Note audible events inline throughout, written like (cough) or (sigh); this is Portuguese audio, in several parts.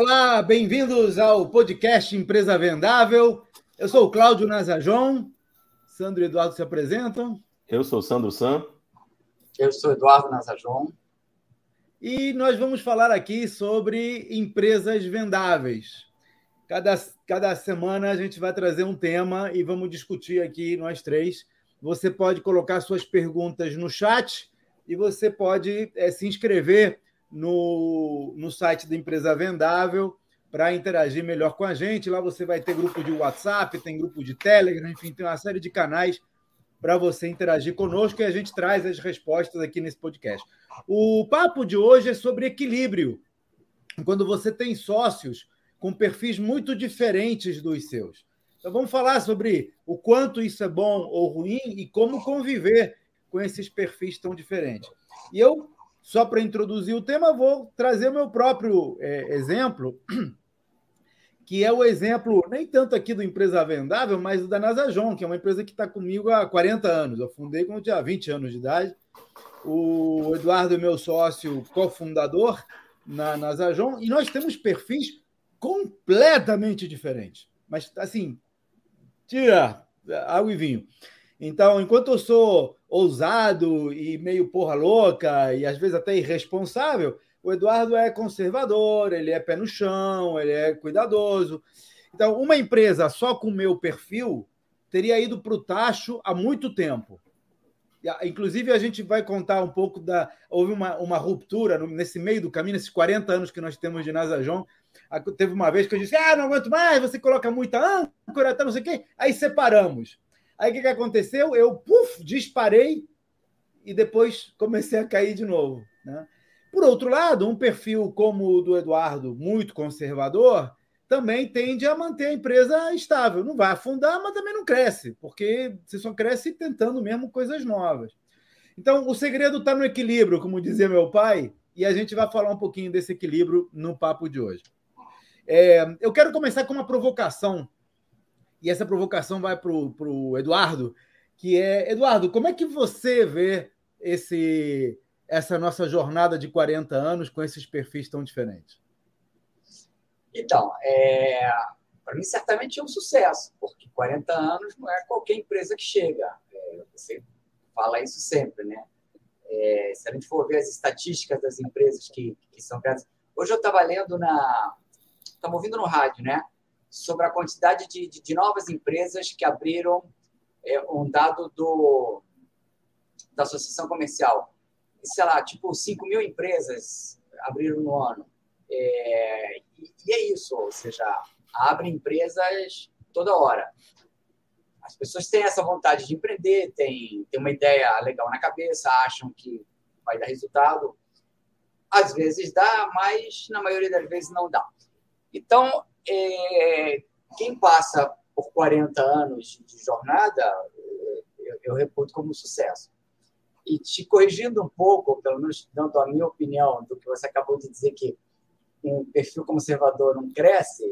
Olá, bem-vindos ao podcast Empresa Vendável. Eu sou o Cláudio Nazajon. Sandro e Eduardo se apresentam. Eu sou o Sandro Sam. Eu sou Eduardo Nazajon. E nós vamos falar aqui sobre empresas vendáveis. Cada, cada semana a gente vai trazer um tema e vamos discutir aqui, nós três. Você pode colocar suas perguntas no chat e você pode é, se inscrever no, no site da Empresa Vendável para interagir melhor com a gente. Lá você vai ter grupo de WhatsApp, tem grupo de Telegram, enfim, tem uma série de canais para você interagir conosco e a gente traz as respostas aqui nesse podcast. O papo de hoje é sobre equilíbrio. Quando você tem sócios com perfis muito diferentes dos seus. Então vamos falar sobre o quanto isso é bom ou ruim e como conviver com esses perfis tão diferentes. E eu só para introduzir o tema, vou trazer o meu próprio é, exemplo, que é o exemplo, nem tanto aqui do Empresa Vendável, mas da Nasajon, que é uma empresa que está comigo há 40 anos. Eu fundei quando tinha 20 anos de idade. O Eduardo é meu sócio cofundador na Nasajon, e nós temos perfis completamente diferentes. Mas, assim, tira água e vinho. Então, enquanto eu sou ousado e meio porra louca e às vezes até irresponsável, o Eduardo é conservador, ele é pé no chão, ele é cuidadoso. Então, uma empresa só com o meu perfil teria ido para o tacho há muito tempo. Inclusive, a gente vai contar um pouco da. Houve uma, uma ruptura nesse meio do caminho, nesses 40 anos que nós temos de Nasajon. Teve uma vez que eu disse: Ah, não aguento mais, você coloca muita âncora, tá, não sei o quê. Aí separamos. Aí o que, que aconteceu? Eu puf, disparei e depois comecei a cair de novo. Né? Por outro lado, um perfil como o do Eduardo, muito conservador, também tende a manter a empresa estável. Não vai afundar, mas também não cresce, porque você só cresce tentando mesmo coisas novas. Então, o segredo está no equilíbrio, como dizia meu pai, e a gente vai falar um pouquinho desse equilíbrio no papo de hoje. É, eu quero começar com uma provocação e essa provocação vai para o Eduardo, que é, Eduardo, como é que você vê esse, essa nossa jornada de 40 anos com esses perfis tão diferentes? Então, é, para mim certamente é um sucesso, porque 40 anos não é qualquer empresa que chega. É, você fala isso sempre, né? É, se a gente for ver as estatísticas das empresas que, que são criadas. Hoje eu estava lendo na. Estamos ouvindo no rádio, né? Sobre a quantidade de, de, de novas empresas que abriram é, um dado do, da Associação Comercial. Sei lá, tipo 5 mil empresas abriram no ano. É, e, e é isso, ou seja, abrem empresas toda hora. As pessoas têm essa vontade de empreender, têm, têm uma ideia legal na cabeça, acham que vai dar resultado. Às vezes dá, mas na maioria das vezes não dá. Então, é, quem passa por 40 anos de jornada, eu, eu reputo como sucesso. E te corrigindo um pouco, pelo menos dando a minha opinião do que você acabou de dizer, que um perfil conservador não cresce,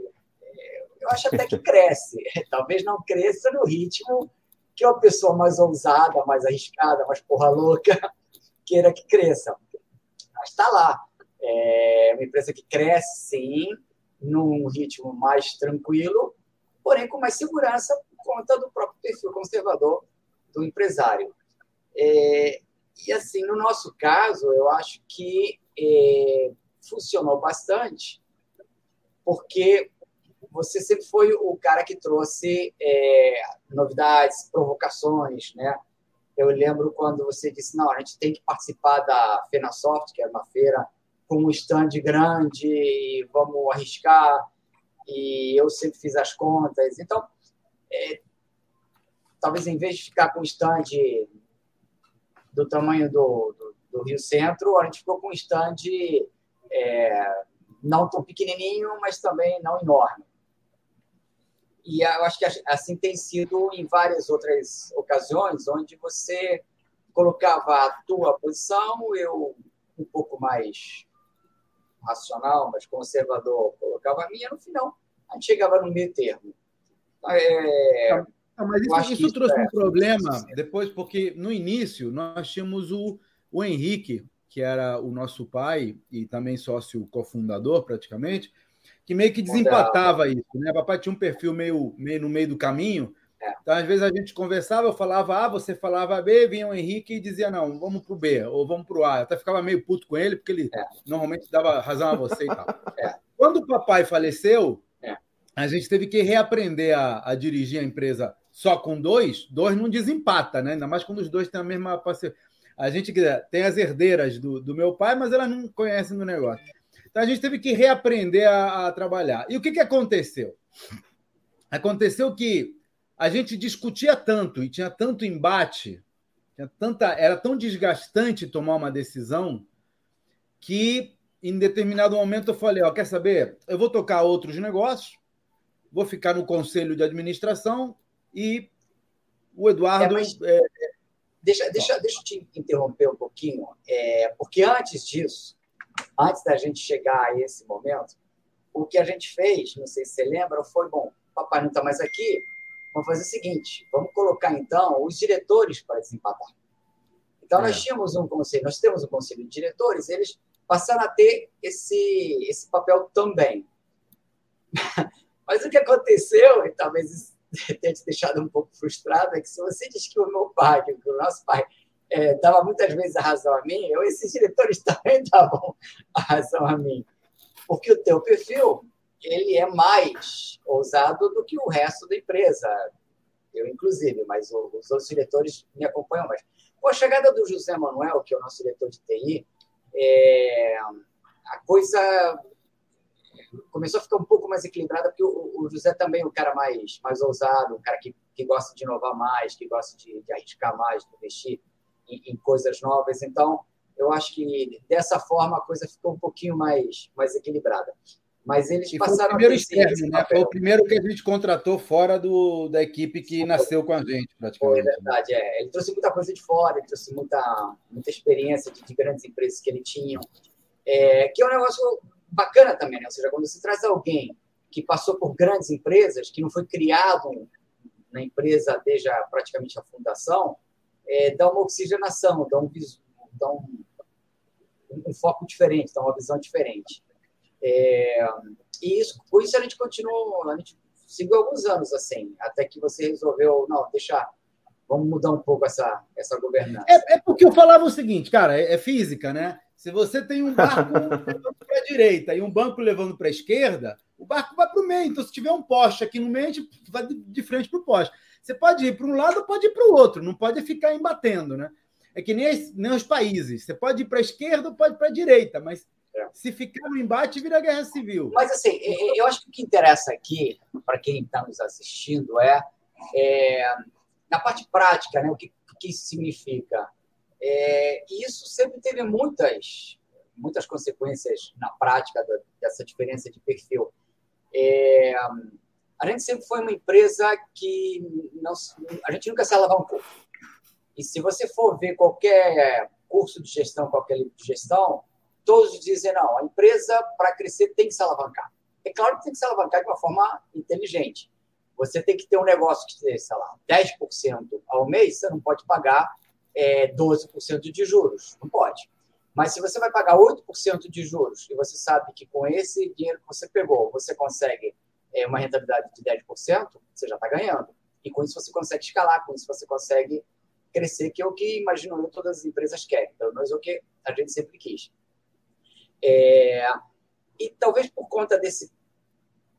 é, eu acho até que cresce. (laughs) Talvez não cresça no ritmo que uma pessoa mais ousada, mais arriscada, mais porra louca (laughs) queira que cresça. Mas está lá. É uma empresa que cresce, sim, num ritmo mais tranquilo, porém com mais segurança por conta do próprio perfil conservador do empresário. É, e assim, no nosso caso, eu acho que é, funcionou bastante, porque você sempre foi o cara que trouxe é, novidades, provocações, né? Eu lembro quando você disse, não, a gente tem que participar da FenaSoft, que é uma feira com um stand grande, vamos arriscar. E eu sempre fiz as contas. Então, é, talvez em vez de ficar com um stand do tamanho do, do, do, Rio Centro, a gente ficou com um stand é, não tão pequenininho, mas também não enorme. E eu acho que assim tem sido em várias outras ocasiões, onde você colocava a tua posição, eu um pouco mais racional, mas conservador, colocava a minha, no final a gente chegava no meio termo. É, não, mas isso, isso, isso trouxe é, um problema depois, porque no início nós tínhamos o, o Henrique, que era o nosso pai e também sócio cofundador, praticamente, que meio que desempatava isso, né? Papai tinha um perfil meio, meio no meio do caminho. É. Então, às vezes a gente conversava, eu falava A, você falava B, vinha o Henrique e dizia, não, vamos para o B, ou vamos para o A. Eu até ficava meio puto com ele, porque ele é. normalmente dava razão a você e tal. (laughs) É. Quando o papai faleceu, é. a gente teve que reaprender a, a, dirigir a empresa só com dois. Dois não desempata, né? Ainda mais quando os dois têm a mesma parceria. A gente tem as herdeiras do, do meu pai, mas elas não conhecem do negócio. Então a gente teve que reaprender a, a trabalhar. E o que, que aconteceu? Aconteceu que a gente discutia tanto e tinha tanto embate, tinha tanta, era tão desgastante tomar uma decisão que em determinado momento eu falei, ó, quer saber? Eu vou tocar outros negócios, vou ficar no conselho de administração e o Eduardo. É, mas... é... Deixa, deixa, deixa eu te interromper um pouquinho, é, porque antes disso, antes da gente chegar a esse momento, o que a gente fez, não sei se você lembra, foi: bom, papai não está mais aqui, vamos fazer o seguinte, vamos colocar então os diretores para desempatar. Então, nós é. tínhamos um conselho, nós temos um conselho de diretores, eles passaram a ter esse, esse papel também. (laughs) Mas o que aconteceu, e talvez (laughs) tenha te deixado um pouco frustrado, é que se você diz que o meu pai, que o nosso pai, é, dava muitas vezes a razão a mim, eu, esses diretores (laughs) também davam a razão a mim. Porque o teu perfil ele é mais ousado do que o resto da empresa. Eu, inclusive, mas os outros diretores me acompanham mais. Com a chegada do José Manuel, que é o nosso diretor de TI, é, a coisa começou a ficar um pouco mais equilibrada, porque o, José também é um cara mais, mais ousado, um cara que, que gosta de inovar mais, que gosta de, de arriscar mais, de investir em, em, coisas novas. Então, eu acho que dessa forma a coisa ficou um pouquinho mais, mais equilibrada. Mas eles e passaram foi o primeiro externo, né? Foi o primeiro que a gente contratou fora do, da equipe que foi. nasceu com a gente, praticamente. Foi verdade, é. Ele trouxe muita coisa de fora, ele trouxe muita, muita experiência de, de grandes empresas que ele tinha. É, que é um negócio bacana também, né? Ou seja, quando você traz alguém que passou por grandes empresas, que não foi criado na empresa desde a, praticamente a fundação, é, dá uma oxigenação, dá um, dá um, um foco diferente, dá uma visão diferente. É, e isso, por isso a gente continuou, a gente seguiu alguns anos assim, até que você resolveu, não, deixa, vamos mudar um pouco essa, essa governança. É, é porque eu falava o seguinte, cara, é, é física, né? Se você tem um barco (laughs) levando para a direita e um banco levando para a esquerda, o barco vai para o meio. Então, se tiver um poste aqui no meio, a gente vai de frente para o poste. Você pode ir para um lado, pode ir para o outro, não pode ficar embatendo, né? É que nem, nem os países. Você pode ir para a esquerda ou pode ir para a direita, mas. Se ficar no embate, vira guerra civil. Mas, assim, eu acho que o que interessa aqui, para quem está nos assistindo, é, é, na parte prática, né, o que, que isso significa. É, e isso sempre teve muitas, muitas consequências na prática dessa diferença de perfil. É, a gente sempre foi uma empresa que não, a gente nunca se alavancou. E se você for ver qualquer curso de gestão, qualquer livro de gestão, todos dizem, não, a empresa, para crescer, tem que se alavancar. É claro que tem que se alavancar de uma forma inteligente. Você tem que ter um negócio que, sei lá, 10% ao mês, você não pode pagar é, 12% de juros. Não pode. Mas se você vai pagar 8% de juros e você sabe que com esse dinheiro que você pegou, você consegue é, uma rentabilidade de 10%, você já está ganhando. E com isso você consegue escalar, com isso você consegue crescer, que é o que, imagino todas as empresas querem. Pelo menos é o que a gente sempre quis. É, e talvez por conta desse,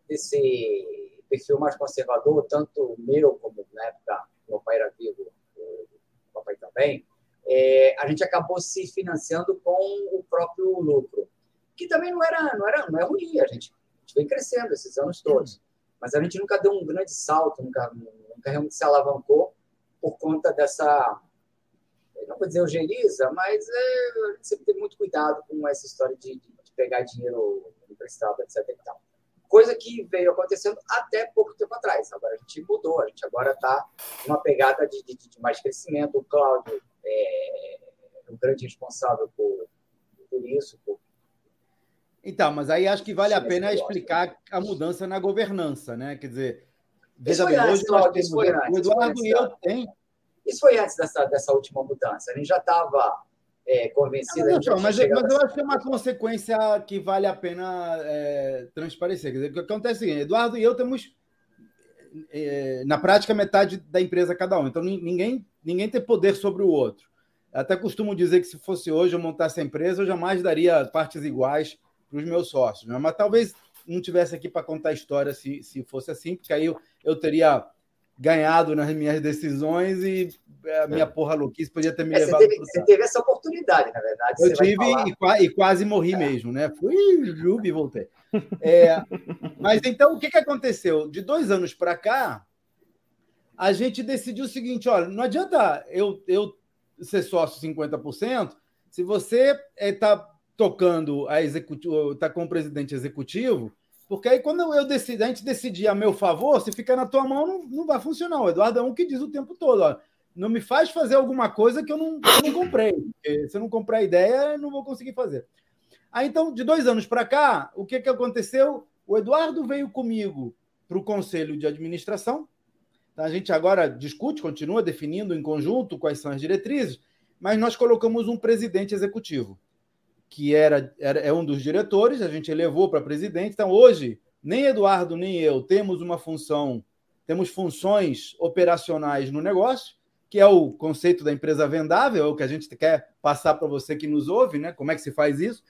desse perfil mais conservador, tanto meu como na época meu pai era vivo, o papai também, é, a gente acabou se financiando com o próprio lucro, que também não era, não era, não é ruim. A gente gente vem crescendo esses anos todos. Mas a gente nunca deu um grande salto, nunca, nunca realmente se alavancou por conta dessa, não vou dizer eugeniza, mas é, a gente sempre teve muito cuidado com essa história de, de pegar dinheiro emprestado, etc. E tal. Coisa que veio acontecendo até pouco tempo atrás. Agora a gente mudou, a gente agora está numa pegada de, de, de, mais crescimento. O Cláudio é um grande responsável por, por isso, por então, mas aí acho que vale a pena explicar a mudança na governança, né? Quer dizer, veja bem, hoje nós temos o Eduardo e eu tem. Isso foi antes dessa, dessa última mudança. A gente já estava é, convencida. Não, não, mas, mas eu acho que é uma consequência que vale a pena é, transparecer. Quer dizer, o que acontece é o seguinte, Eduardo e eu temos, é, na prática, metade da empresa cada um. Então, ninguém, ninguém tem poder sobre o outro. Até costumo dizer que se fosse hoje eu montasse a empresa, eu jamais daria partes iguais para os meus sócios. Né? Mas talvez não tivesse aqui para contar a história se, se fosse assim, porque aí eu, eu teria ganhado nas minhas decisões e a minha é. porra louquice podia ter me é, levado. Você teve, você teve, essa oportunidade, na verdade. Eu tive e, e, quase morri é. mesmo, né? Fui Jubi e voltei. É, (laughs) mas então, o que, que aconteceu? De dois anos para cá, a gente decidiu o seguinte: olha, não adianta eu, eu ser sócio 50%, se você está é, tocando a executivo, está com o presidente executivo, porque aí quando eu decido, a gente decidir a meu favor, se ficar na tua mão, não, não vai funcionar. O Eduardo é um que diz o tempo todo, ó, não me faz fazer alguma coisa que eu não, eu não comprei. Porque se eu não comprar ideia, eu não vou conseguir fazer. Aí então, de dois anos para cá, o que, que aconteceu? O Eduardo veio comigo para o conselho de administração. Então, a gente agora discute, continua definindo em conjunto quais são as diretrizes, mas nós colocamos um presidente executivo que era, era é um dos diretores, a gente elevou para presidente. Então, hoje, nem Eduardo nem eu temos uma função, temos funções operacionais no negócio, que é o conceito da empresa vendável, é o que a gente quer passar para você que nos ouve, né? Como é que se faz isso?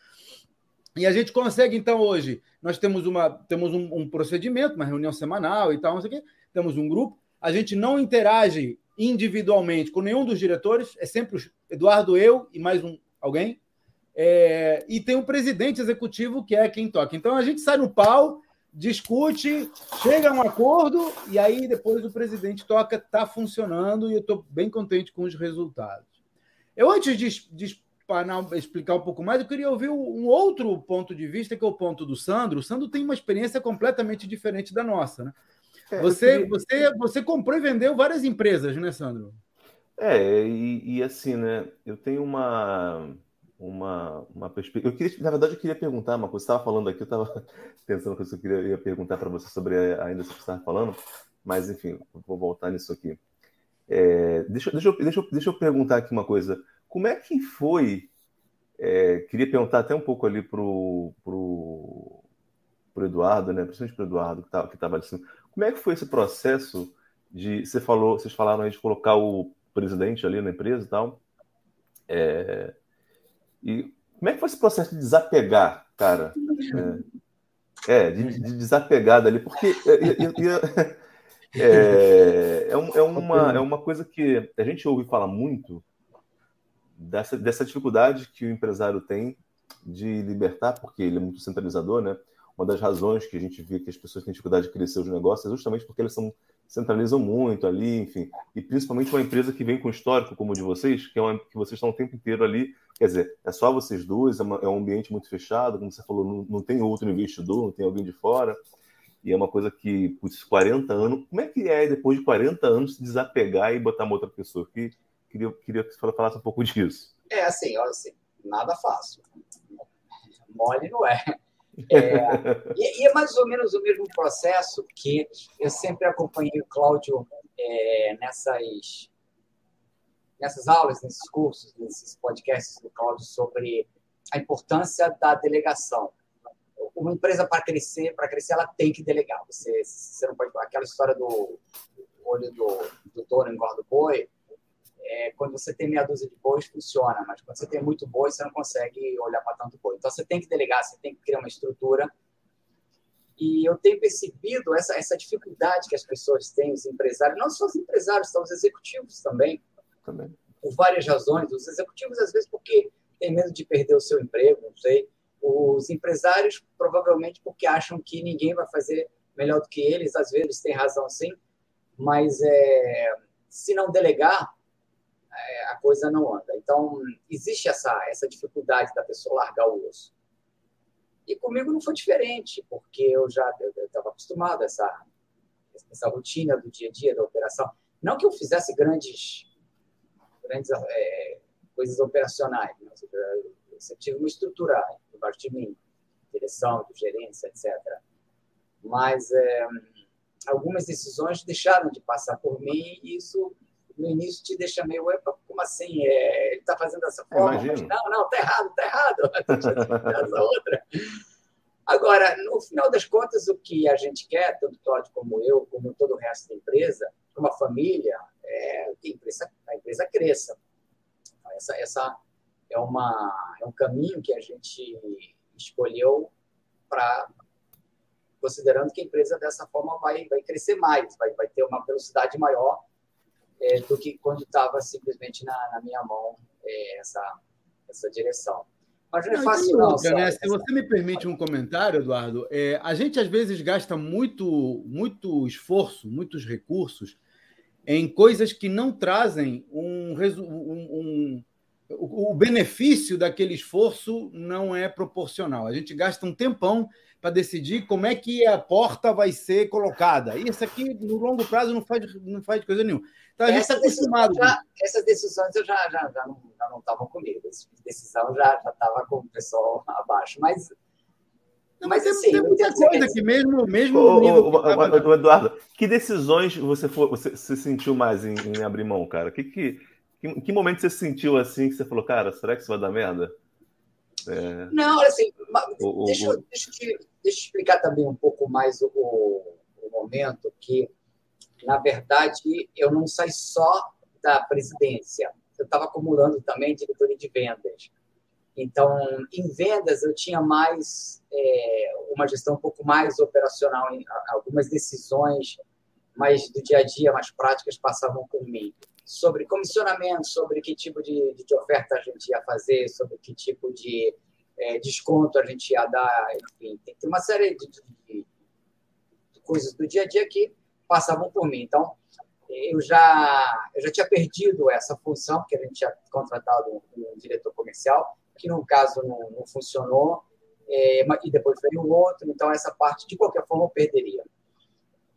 E a gente consegue, então, hoje, nós temos, uma, temos um, um procedimento, uma reunião semanal e tal, não sei o quê, temos um grupo, a gente não interage individualmente com nenhum dos diretores, é sempre Eduardo, eu e mais um alguém, é, e tem um presidente executivo que é quem toca. Então a gente sai no pau, discute, chega a um acordo e aí depois o presidente toca, está funcionando e eu estou bem contente com os resultados. Eu, antes de, de explicar um pouco mais, eu queria ouvir um outro ponto de vista, que é o ponto do Sandro. O Sandro tem uma experiência completamente diferente da nossa, né? É, você, você, você comprou e vendeu várias empresas, né, Sandro? É, e, e assim, né? Eu tenho uma uma, uma perspectiva. Eu queria, na verdade, eu queria perguntar uma coisa. Você estava falando aqui, eu estava (laughs) pensando que eu queria ia perguntar para você sobre ainda o que você estava falando, mas enfim, vou voltar nisso aqui. É, deixa, deixa, eu, deixa, deixa eu perguntar aqui uma coisa. Como é que foi? É, queria perguntar até um pouco ali pro, pro, pro Eduardo, né? Principalmente pro Eduardo que tá, estava assim. Como é que foi esse processo de você falou, vocês falaram aí de colocar o presidente ali na empresa e tal? É, e como é que foi esse processo de desapegar, cara? É, é de, de, desapegar dali, porque é, é, é, é, uma, é uma coisa que a gente ouve falar muito dessa, dessa dificuldade que o empresário tem de libertar, porque ele é muito centralizador, né? Uma das razões que a gente vê que as pessoas têm dificuldade de crescer os negócios é justamente porque eles são centralizam muito ali, enfim, e principalmente uma empresa que vem com histórico como o de vocês, que é uma que vocês estão o tempo inteiro ali, quer dizer, é só vocês dois, é, uma, é um ambiente muito fechado, como você falou, não, não, tem outro investidor, não tem alguém de fora, e é uma coisa que, por 40 anos, como é que é depois de 40 anos se desapegar e botar uma outra pessoa? Que, queria, queria que você falasse um pouco disso. É assim, olha assim, nada fácil. Mole não é. É, (laughs) e, e, é mais ou menos o mesmo processo que eu sempre acompanhei o Cláudio é, nessas, nessas aulas, nesses cursos, nesses podcasts do Cláudio sobre a importância da delegação. Uma empresa para crescer, para crescer, ela tem que delegar. Você, você não pode aquela história do olho do, do touro engorda o boi é, quando você tem meia dúzia de bois, funciona, mas quando você tem muito boi, você não consegue olhar para tanto boi. Então, você tem que delegar, você tem que criar uma estrutura. E eu tenho percebido essa, essa dificuldade que as pessoas têm, os empresários, não só os empresários, são os executivos também, também. por várias razões. Os executivos, às vezes, porque têm medo de perder o seu emprego, não sei. Os empresários, provavelmente, porque acham que ninguém vai fazer melhor do que eles, às vezes têm razão sim, mas é, se não delegar, a coisa não anda. Então, existe essa, essa dificuldade da pessoa largar o osso. E comigo não foi diferente, porque eu já estava acostumado a essa, essa rotina do dia a dia da operação. Não que eu fizesse grandes, grandes é, coisas operacionais, né? eu sempre tive uma estrutura embaixo de mim, direção, gerência, etc. Mas é, algumas decisões deixaram de passar por mim e isso no início te deixa meio, como assim? É, ele está fazendo dessa forma? Mas, não, não, está errado, está errado. (laughs) essa outra. Agora, no final das contas, o que a gente quer, tanto Todd como eu, como todo o resto da empresa, como a família, é que a empresa, a empresa cresça. Essa, essa é, uma, é um caminho que a gente escolheu para considerando que a empresa dessa forma vai, vai crescer mais, vai, vai ter uma velocidade maior é, do que quando estava simplesmente na, na, minha mão é, essa, essa direção. Mas não é fácil, não. Outra, né? Se você me permite um comentário, Eduardo, é, a gente às vezes gasta muito, muito esforço, muitos recursos em coisas que não trazem um, um, um o, benefício daquele esforço não é proporcional. A gente gasta um tempão para decidir como é que a porta vai ser colocada. Isso aqui, no longo prazo, não faz, não faz coisa nenhuma. Então, a gente está acostumado. Já, essas decisões eu já, já, já não já não estavam comigo. Essa decisão já estava com o pessoal abaixo. Mas não, mas, mas assim, tem muita coisa que mesmo, mesmo ô, ô, ô, Eduardo, que decisões você, for, você, você sentiu mais em, em, abrir mão, cara? Que, que, que, que momento você sentiu assim que você falou, cara, será que isso vai dar merda? É... Não, assim, o, deixa, o... deixa, eu, deixa eu explicar também um pouco mais o, o momento que, na verdade, eu não saí só da presidência. Eu estava acumulando também diretoria de vendas. Então, em vendas, eu tinha mais é, uma gestão um pouco mais operacional, em, algumas decisões mais do dia a dia, mais práticas, passavam por mim. Sobre comissionamento, sobre que tipo de, de oferta a gente ia fazer, sobre que tipo de é, desconto a gente ia dar, enfim, tem, uma série de, de, de, coisas do dia a dia que passavam por mim. Então, eu já, eu já tinha perdido essa função, porque a gente tinha contratado um, um diretor comercial, que no caso não, não funcionou, é, e depois veio o outro, então essa parte, de qualquer forma, eu perderia.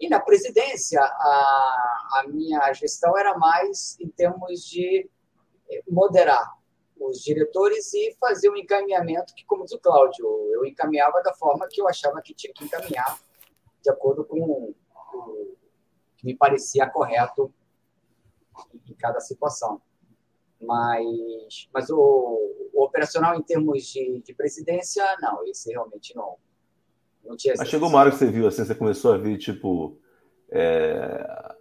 E na presidência, a, a minha gestão era mais em termos de é, moderar os diretores e fazer um encaminhamento que, como diz o Cláudio, eu encaminhava da forma que eu achava que tinha que encaminhar, de acordo com o que me parecia correto em cada situação. Mas, mas o, o operacional em termos de, de, presidência, não, esse realmente não, não tinha. Mas chegou uma hora que você viu assim, você começou a ver, tipo, é,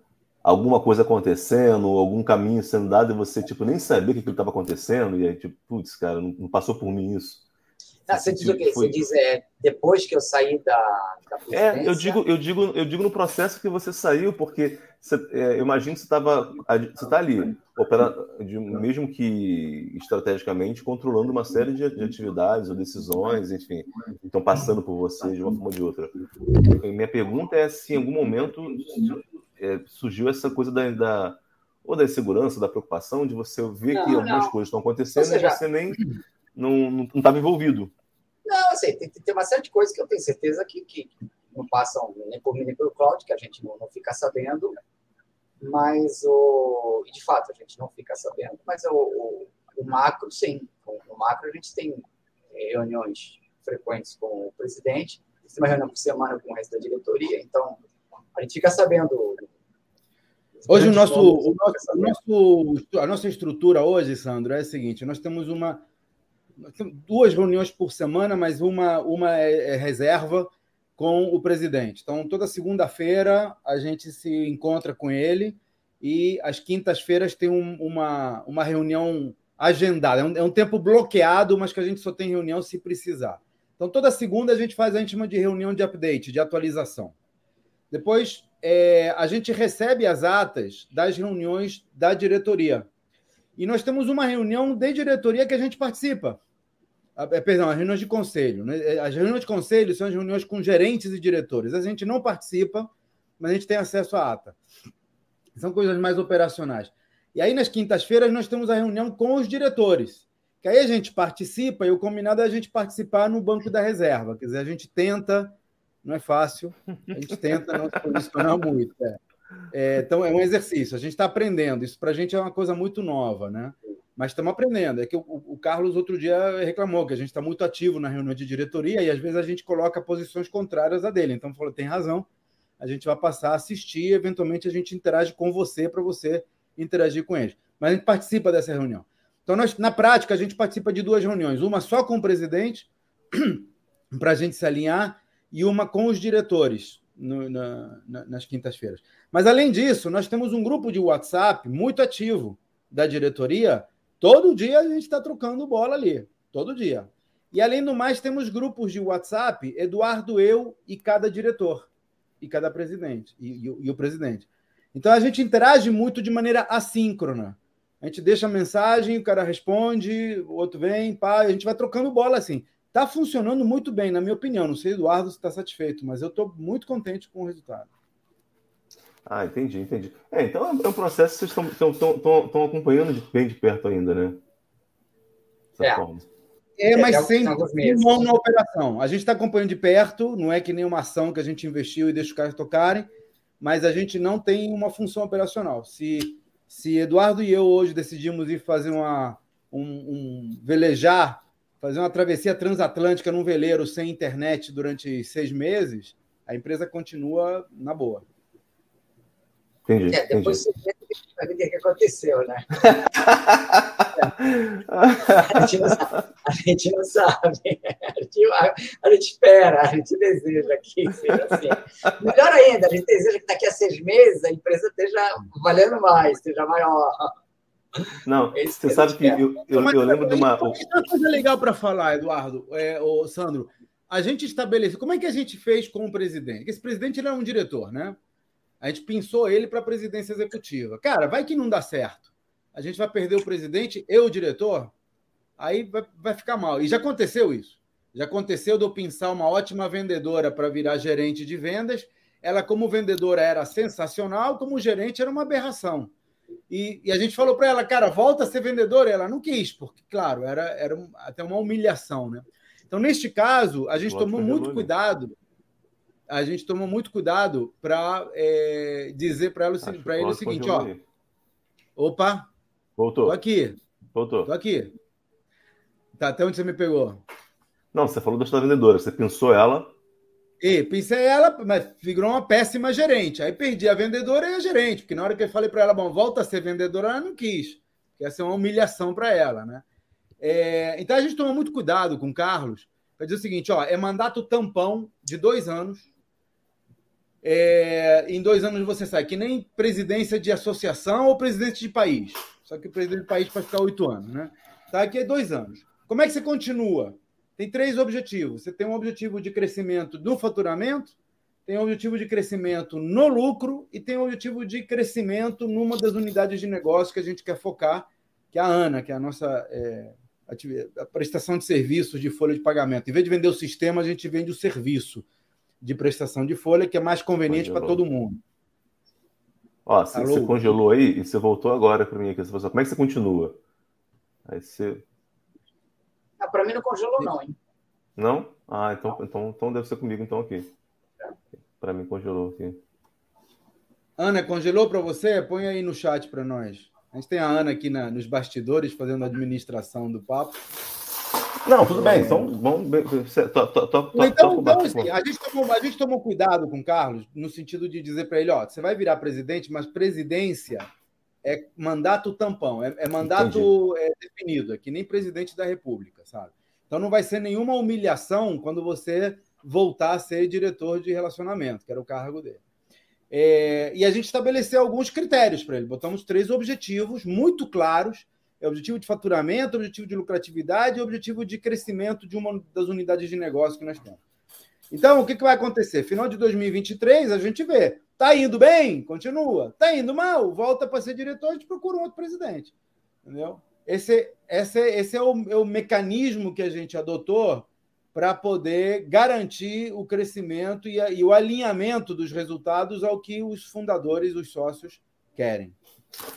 alguma coisa acontecendo, algum caminho sendo dado, e você, tipo, nem sabia que aquilo estava acontecendo, e aí, tipo, putz, cara, não, não passou por mim isso. Não, você diz o quê? Foi... Você diz é, depois que eu saí da, da É, eu digo, eu, digo, eu digo no processo que você saiu, porque você, é, eu imagino que você estava. Você está ali, opera, de, mesmo que estrategicamente, controlando uma série de, de, atividades ou decisões, enfim, estão passando por você de uma forma ou de outra. Minha pergunta é se em algum momento é, surgiu essa coisa da, da, ou da insegurança, da preocupação de você ver não, que algumas não. coisas estão acontecendo seja, e você nem não estava envolvido. Não, assim, tem, tem uma série de coisas que eu tenho certeza que, que não passam nem por mim nem pelo Cláudio, que a gente não, não fica sabendo, mas o. E de fato, a gente não fica sabendo, mas o, o, o macro, sim. O, macro, a gente tem eh, reuniões frequentes com o presidente, tem uma reunião por semana com o resto da diretoria, então a gente fica sabendo. Hoje o nosso, o nosso, nosso, a nossa estrutura hoje, Sandro, é a seguinte: nós temos uma duas reuniões por semana, mas uma, uma é, é reserva com o presidente. Então, toda segunda-feira a gente se encontra com ele e às quintas-feiras tem um, uma, uma reunião agendada. É um, é um, tempo bloqueado, mas que a gente só tem reunião se precisar. Então, toda segunda a gente faz a gente de reunião de update, de atualização. Depois, é, a gente recebe as atas das reuniões da diretoria. E nós temos uma reunião de diretoria que a gente participa. É, perdão, as reuniões de conselho. Né? É, as reuniões de conselho são as reuniões com gerentes e diretores. A gente não participa, mas a gente tem acesso à ata. São coisas mais operacionais. E aí, nas quintas-feiras, nós temos a reunião com os diretores. Que aí a gente participa, e o combinado é a gente participar no banco da reserva. Quer dizer, a gente tenta, não é fácil, a gente tenta não se posicionar muito. É. É, então, é um exercício, a gente está aprendendo. Isso para a gente é uma coisa muito nova, né? Mas estamos aprendendo. É que o, o, Carlos outro dia reclamou que a gente está muito ativo na reunião de diretoria e às vezes a gente coloca posições contrárias a dele. Então falou, tem razão, a gente vai passar a assistir, eventualmente a gente interage com você para você interagir com eles. mas a gente participa dessa reunião. Então, nós, na prática, a gente participa de duas reuniões: uma só com o presidente, (clears throat) para a gente se alinhar, e uma com os diretores no, na, na, nas quintas-feiras. Mas, além disso, nós temos um grupo de WhatsApp muito ativo da diretoria. Todo dia a gente está trocando bola ali, todo dia. E, além do mais, temos grupos de WhatsApp, Eduardo, eu e cada diretor, e cada presidente, e, e, e o presidente. Então, a gente interage muito de maneira assíncrona. A gente deixa a mensagem, o cara responde, o outro vem, pá, a gente vai trocando bola assim. Está funcionando muito bem, na minha opinião. Não sei, Eduardo, se está satisfeito, mas eu estou muito contente com o resultado. Ah, entendi, entendi. É, então é um processo que vocês estão acompanhando de, bem de perto ainda, né? é. Forma. É, mas é, sem mão na operação. A gente está acompanhando de perto, não é que nem uma ação que a gente investiu e deixa os caras tocarem, mas a gente não tem uma função operacional. Se, se Eduardo e eu hoje decidimos ir fazer uma, um, um velejar fazer uma travessia transatlântica num veleiro sem internet durante seis meses, a empresa continua na boa. Entendi. É, depois entendi. você vai ver o que aconteceu, né? a, gente não sabe, a gente não sabe. A gente, a gente espera, a gente deseja que seja assim. Melhor ainda, a gente deseja que daqui a seis meses a empresa esteja valendo mais, esteja maior. Não, é você sabe que eu, eu, eu, lembro de uma. Uma coisa legal para falar, Eduardo, é, o Sandro. A gente estabeleceu. Como é que a gente fez com o presidente? Esse presidente ele é um diretor, né? A gente pensou ele para a presidência executiva. Cara, vai que não dá certo. A gente vai perder o presidente e o diretor, aí vai, vai ficar mal. E já aconteceu isso. Já aconteceu de eu pensar uma ótima vendedora para virar gerente de vendas. Ela, como vendedora, era sensacional, como gerente, era uma aberração. E, e a gente falou para ela, cara, volta a ser vendedora. Ela não quis, porque, claro, era, era até uma humilhação, né? Então, neste caso, a gente tomou muito cuidado. A gente tomou muito cuidado para é, dizer para ele o seguinte: ó. Opa! Voltou. Tô aqui. Voltou. Tô aqui. Tá, até onde você me pegou? Não, você falou da sua vendedora. Você pensou ela e pensei ela, mas virou uma péssima gerente. Aí perdi a vendedora e a gerente, porque na hora que eu falei para ela, bom, volta a ser vendedora, ela não quis. Que ia ser uma humilhação para ela, né? É, então a gente toma muito cuidado com o Carlos para dizer o seguinte: ó, é mandato tampão de dois anos. É, em dois anos você sai, que nem presidência de associação ou presidente de país. Só que o presidente de país pode ficar oito anos, né? Tá aqui é dois anos. Como é que você continua? tem três objetivos. Você tem um objetivo de crescimento do faturamento, tem um objetivo de crescimento no lucro e tem um objetivo de crescimento numa das unidades de negócio que a gente quer focar, que é a ANA, que é a nossa é, a prestação de serviços de folha de pagamento. Em vez de vender o sistema, a gente vende o serviço de prestação de folha, que é mais conveniente para todo mundo. Ó, você, você, congelou aí e você voltou agora para mim aqui. Você falou, como é que você continua? Aí você ah, para mim não congelou, não, hein? Não? Ah, então, não. então, então deve ser comigo então aqui. Para mim congelou aqui. Ana, congelou para você? Põe aí no chat para nós. A gente tem a Ana aqui na, nos bastidores fazendo a administração do papo. Não, tudo bem. Então, vamos. Então, então assim, a, gente tomou, a gente tomou cuidado com o Carlos no sentido de dizer para ele: ó, você vai virar presidente, mas presidência é mandato tampão, é, é mandato é, definido, é que nem presidente da República, sabe? Então não vai ser nenhuma humilhação quando você voltar a ser diretor de relacionamento, que era o cargo dele. É, e a gente estabeleceu alguns critérios para ele. Botamos três objetivos muito claros: é objetivo de faturamento, objetivo de lucratividade e objetivo de crescimento de uma das unidades de negócio que nós temos. Então, o que, que vai acontecer? Final de 2023, a gente vê Tá indo bem? Continua. Tá indo mal? Volta para ser diretor, a gente procura um outro presidente. Entendeu? Esse, esse, esse é, o, é o mecanismo que a gente adotou para poder garantir o crescimento e, a, e, o alinhamento dos resultados ao que os fundadores, os sócios, querem.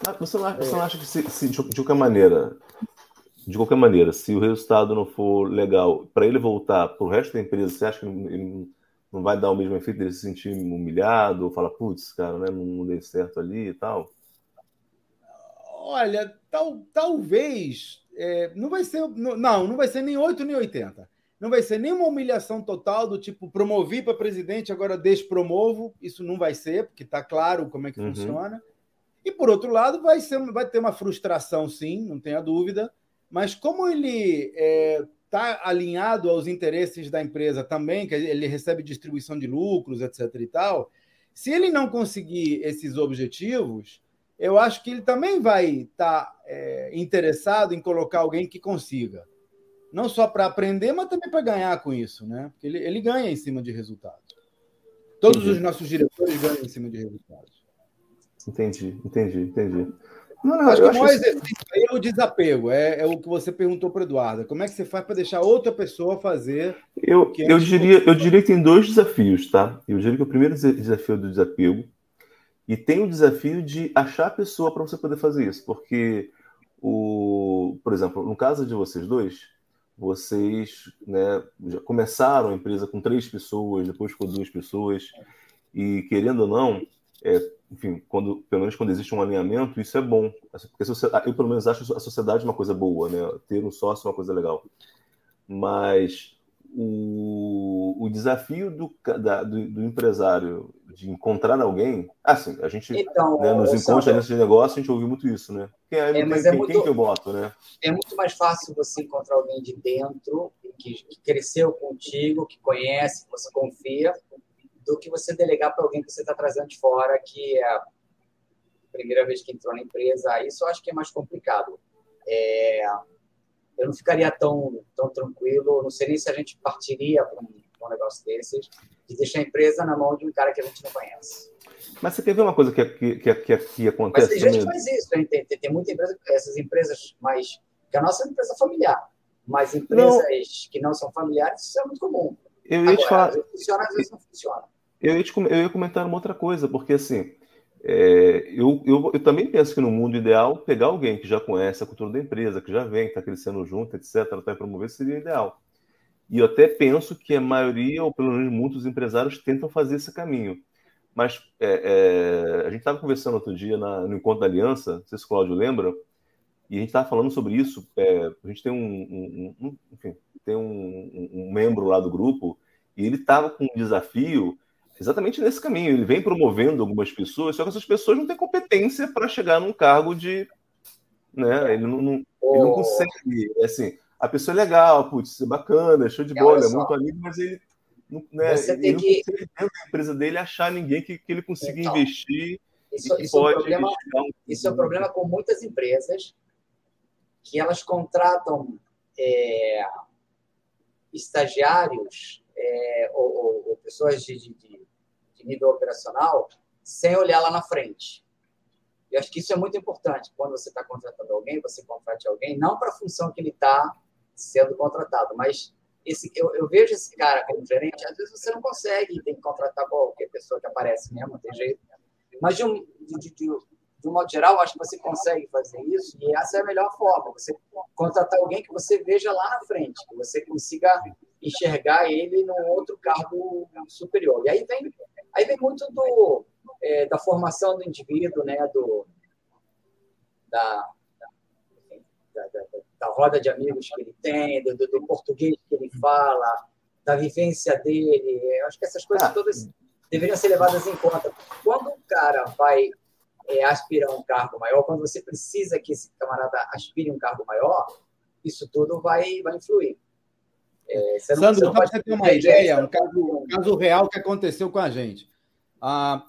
Ah, você não, você não acha que, se, se, de qualquer maneira, de qualquer maneira, se o resultado não for legal, para ele voltar para o resto da empresa, você acha que ele não vai dar o mesmo efeito dele se sentir humilhado, ou falar, putz, cara, né, não dei certo ali e tal? Olha, tal, talvez. É, não vai ser. Não, não vai ser nem 8 nem 80. Não vai ser nenhuma humilhação total do tipo promovi para presidente, agora despromovo. Isso não vai ser, porque está claro como é que uhum. funciona. E por outro lado, vai, ser, vai ter uma frustração, sim, não tenha dúvida, mas como ele está é, tá alinhado aos interesses da empresa também, que ele recebe distribuição de lucros, etc. e tal, se ele não conseguir esses objetivos, eu acho que ele também vai estar tá, é, interessado em colocar alguém que consiga. Não só para aprender, mas também para ganhar com isso, né? Porque ele, ele ganha em cima de resultados. Todos os nossos diretores ganham em cima de resultados. Entendi, entendi, entendi. Não, não, acho que o maior exercício aí é o desapego. É, é o que você perguntou para o Eduardo. Como é que você faz para deixar outra pessoa fazer? Eu, eu, diria, eu diria que tem dois desafios, tá? Eu diria que o primeiro desafio é do desapego e tem o desafio de achar a pessoa para você poder fazer isso. Porque, o, por exemplo, no caso de vocês dois, vocês né, já começaram a empresa com três pessoas, depois com duas pessoas, e querendo ou não, é, enfim, quando, pelo menos quando existe um alinhamento, isso é bom. Porque eu, pelo menos, acho a sociedade uma coisa boa, né? Ter um sócio é uma coisa legal. Mas o, o desafio do, da, do, do, empresário de encontrar alguém, assim, a gente então, né, nos encontros de negócio, a gente ouviu muito isso, né? Quem, é, é, mas quem, é muito, quem que eu boto, né? É muito mais fácil você encontrar alguém de dentro, que, que cresceu contigo, que conhece, que você confia, do que você delegar para alguém que você está trazendo de fora, que é a primeira vez que entrou na empresa. Isso eu acho que é mais complicado. É, eu não ficaria tão, tão tranquilo, não sei nem se a gente partiria para um, um, negócio desses, de deixar a empresa na mão de um cara que a gente não conhece. Mas você quer ver uma coisa que, que, que, que, que acontece? Mas tem gente que faz isso, hein? Tem, tem, tem muita empresa, essas empresas mais. que a nossa é uma empresa familiar, mas empresas não. que não são familiares, isso é muito comum. Eu ia Agora, te falar. Funciona, às vezes não funciona. Eu ia, te, eu ia comentar uma outra coisa, porque assim, é, eu, eu, eu, também penso que no mundo ideal, pegar alguém que já conhece a cultura da empresa, que já vem, que está crescendo junto, etc., para promover, seria ideal. E eu até penso que a maioria, ou pelo menos muitos empresários, tentam fazer esse caminho. Mas é, é, a gente estava conversando outro dia na, no Encontro da Aliança, não sei se o Cláudio lembra, e a gente estava falando sobre isso. É, a gente tem um, um, um enfim, tem um, um membro lá do grupo, e ele estava com um desafio exatamente nesse caminho. Ele vem promovendo algumas pessoas, só que essas pessoas não têm competência para chegar num cargo de. Né? Ele, não, não ele não consegue. É assim, a pessoa é legal, putz, é bacana, show de bola, é muito amigo, mas ele. Não, né, Você ele não que... consegue dentro da empresa dele achar ninguém que, que ele consiga então, investir. Isso, isso, pode é um problema, um... isso é um problema com muitas empresas que elas contratam é, estagiários é, ou, ou, ou, pessoas de, de, de nível operacional sem olhar lá na frente. Eu acho que isso é muito importante. Quando você está contratando alguém, você contrate alguém, não para a função que ele está sendo contratado, mas esse, eu, eu, vejo esse cara como gerente, às vezes você não consegue, tem que contratar qualquer pessoa que aparece mesmo, não tem jeito. Mas, de um, de, de, de um modo geral, acho que você consegue fazer isso e essa é a melhor forma. Você contratar alguém que você veja lá na frente, que você consiga enxergar ele num outro cargo superior. E aí vem Aí vem muito do, é, da formação do indivíduo, né? Do, da, da, da, da, roda de amigos que ele tem, do, do, português que ele fala, da vivência dele. Eu acho que essas coisas ah. todas deveriam ser levadas em conta. Quando o cara vai é, aspirar um cargo maior, quando você precisa que esse camarada aspire um cargo maior, isso tudo vai, vai influir. É, você Sandro, você para você ter uma ideia, um caso, um caso real que aconteceu com a gente. A,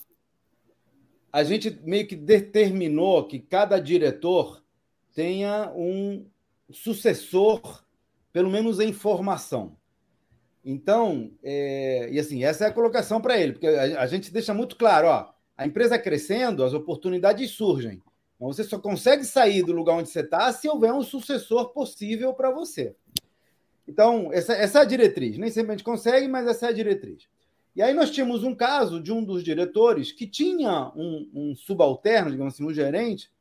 a gente meio que determinou que cada diretor tenha um sucessor, pelo menos em formação. Então, é, e assim, essa é a colocação para ele, porque a, a, gente deixa muito claro, ó, a empresa crescendo, as oportunidades surgem. Então, você só consegue sair do lugar onde você está se houver um sucessor possível para você. Então, essa, essa é a diretriz. Nem sempre a gente consegue, mas essa é a diretriz. E aí nós tínhamos um caso de um dos diretores que tinha um, um subalterno, digamos assim, um gerente,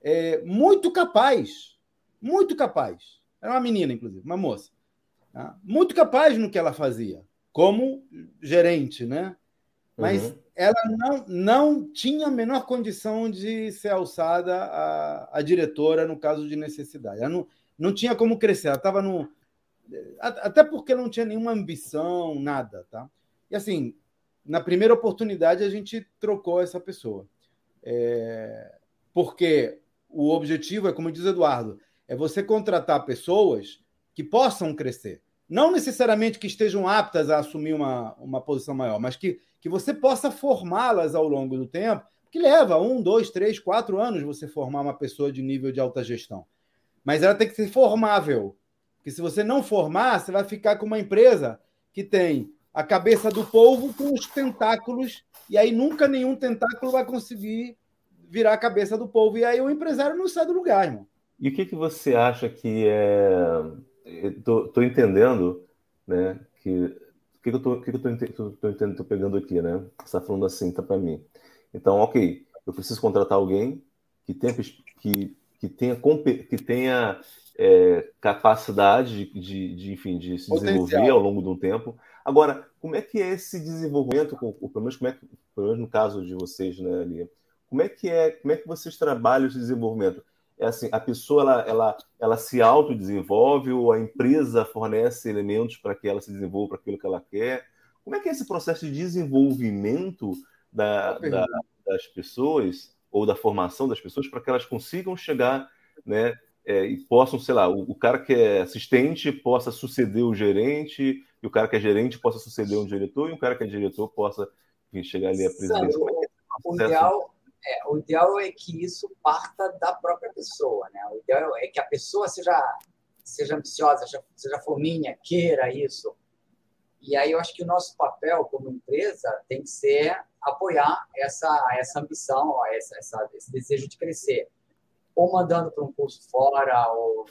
é, muito capaz, muito capaz. Era uma menina, inclusive, uma moça. Tá? Muito capaz no que ela fazia, como gerente, né? Mas uhum. ela não, não tinha a menor condição de ser alçada a, a diretora no caso de necessidade. Ela não, não tinha como crescer, ela estava no até porque não tinha nenhuma ambição, nada, tá? E assim, na primeira oportunidade a gente trocou essa pessoa. É... porque o objetivo é, como diz Eduardo, é você contratar pessoas que possam crescer. Não necessariamente que estejam aptas a assumir uma, uma posição maior, mas que, que você possa formá-las ao longo do tempo, que leva um, dois, três, quatro anos você formar uma pessoa de nível de alta gestão. Mas ela tem que ser formável. Porque se você não formar, você vai ficar com uma empresa que tem a cabeça do povo com os tentáculos, e aí nunca nenhum tentáculo vai conseguir virar a cabeça do povo. E aí o empresário não sai do lugar, irmão. E o que, que você acha que é. Estou entendendo, né? Que o que, que eu estou que que eu tô, entendendo, tô pegando aqui, né? Você está falando assim, tá para mim. Então, ok, eu preciso contratar alguém que tenha, que, que tenha, que tenha é, capacidade de, de, de, enfim, de se Potencial. desenvolver ao longo de um tempo. Agora, como é que é esse desenvolvimento, ou, pelo menos como é que, pelo menos no caso de vocês, né, Lia, como é que é, como é que vocês trabalham esse desenvolvimento? É assim, a pessoa ela, ela, ela se autodesenvolve ou a empresa fornece elementos para que ela se desenvolva para aquilo que ela quer? Como é que é esse processo de desenvolvimento da, da, das pessoas ou da formação das pessoas para que elas consigam chegar, né, é, e possam, sei lá, o, o, cara que é assistente possa suceder o gerente, e o cara que é gerente possa suceder um diretor, e o cara que é diretor possa enfim, chegar ali a presidência. É o, ideal, é, o ideal é que isso parta da própria pessoa, né? O ideal é que a pessoa seja, seja ambiciosa, seja, seja fominha, queira isso. E aí eu acho que o nosso papel como empresa tem que ser apoiar essa, essa ambição, essa, essa, esse desejo de crescer ou mandando para um curso fora, ou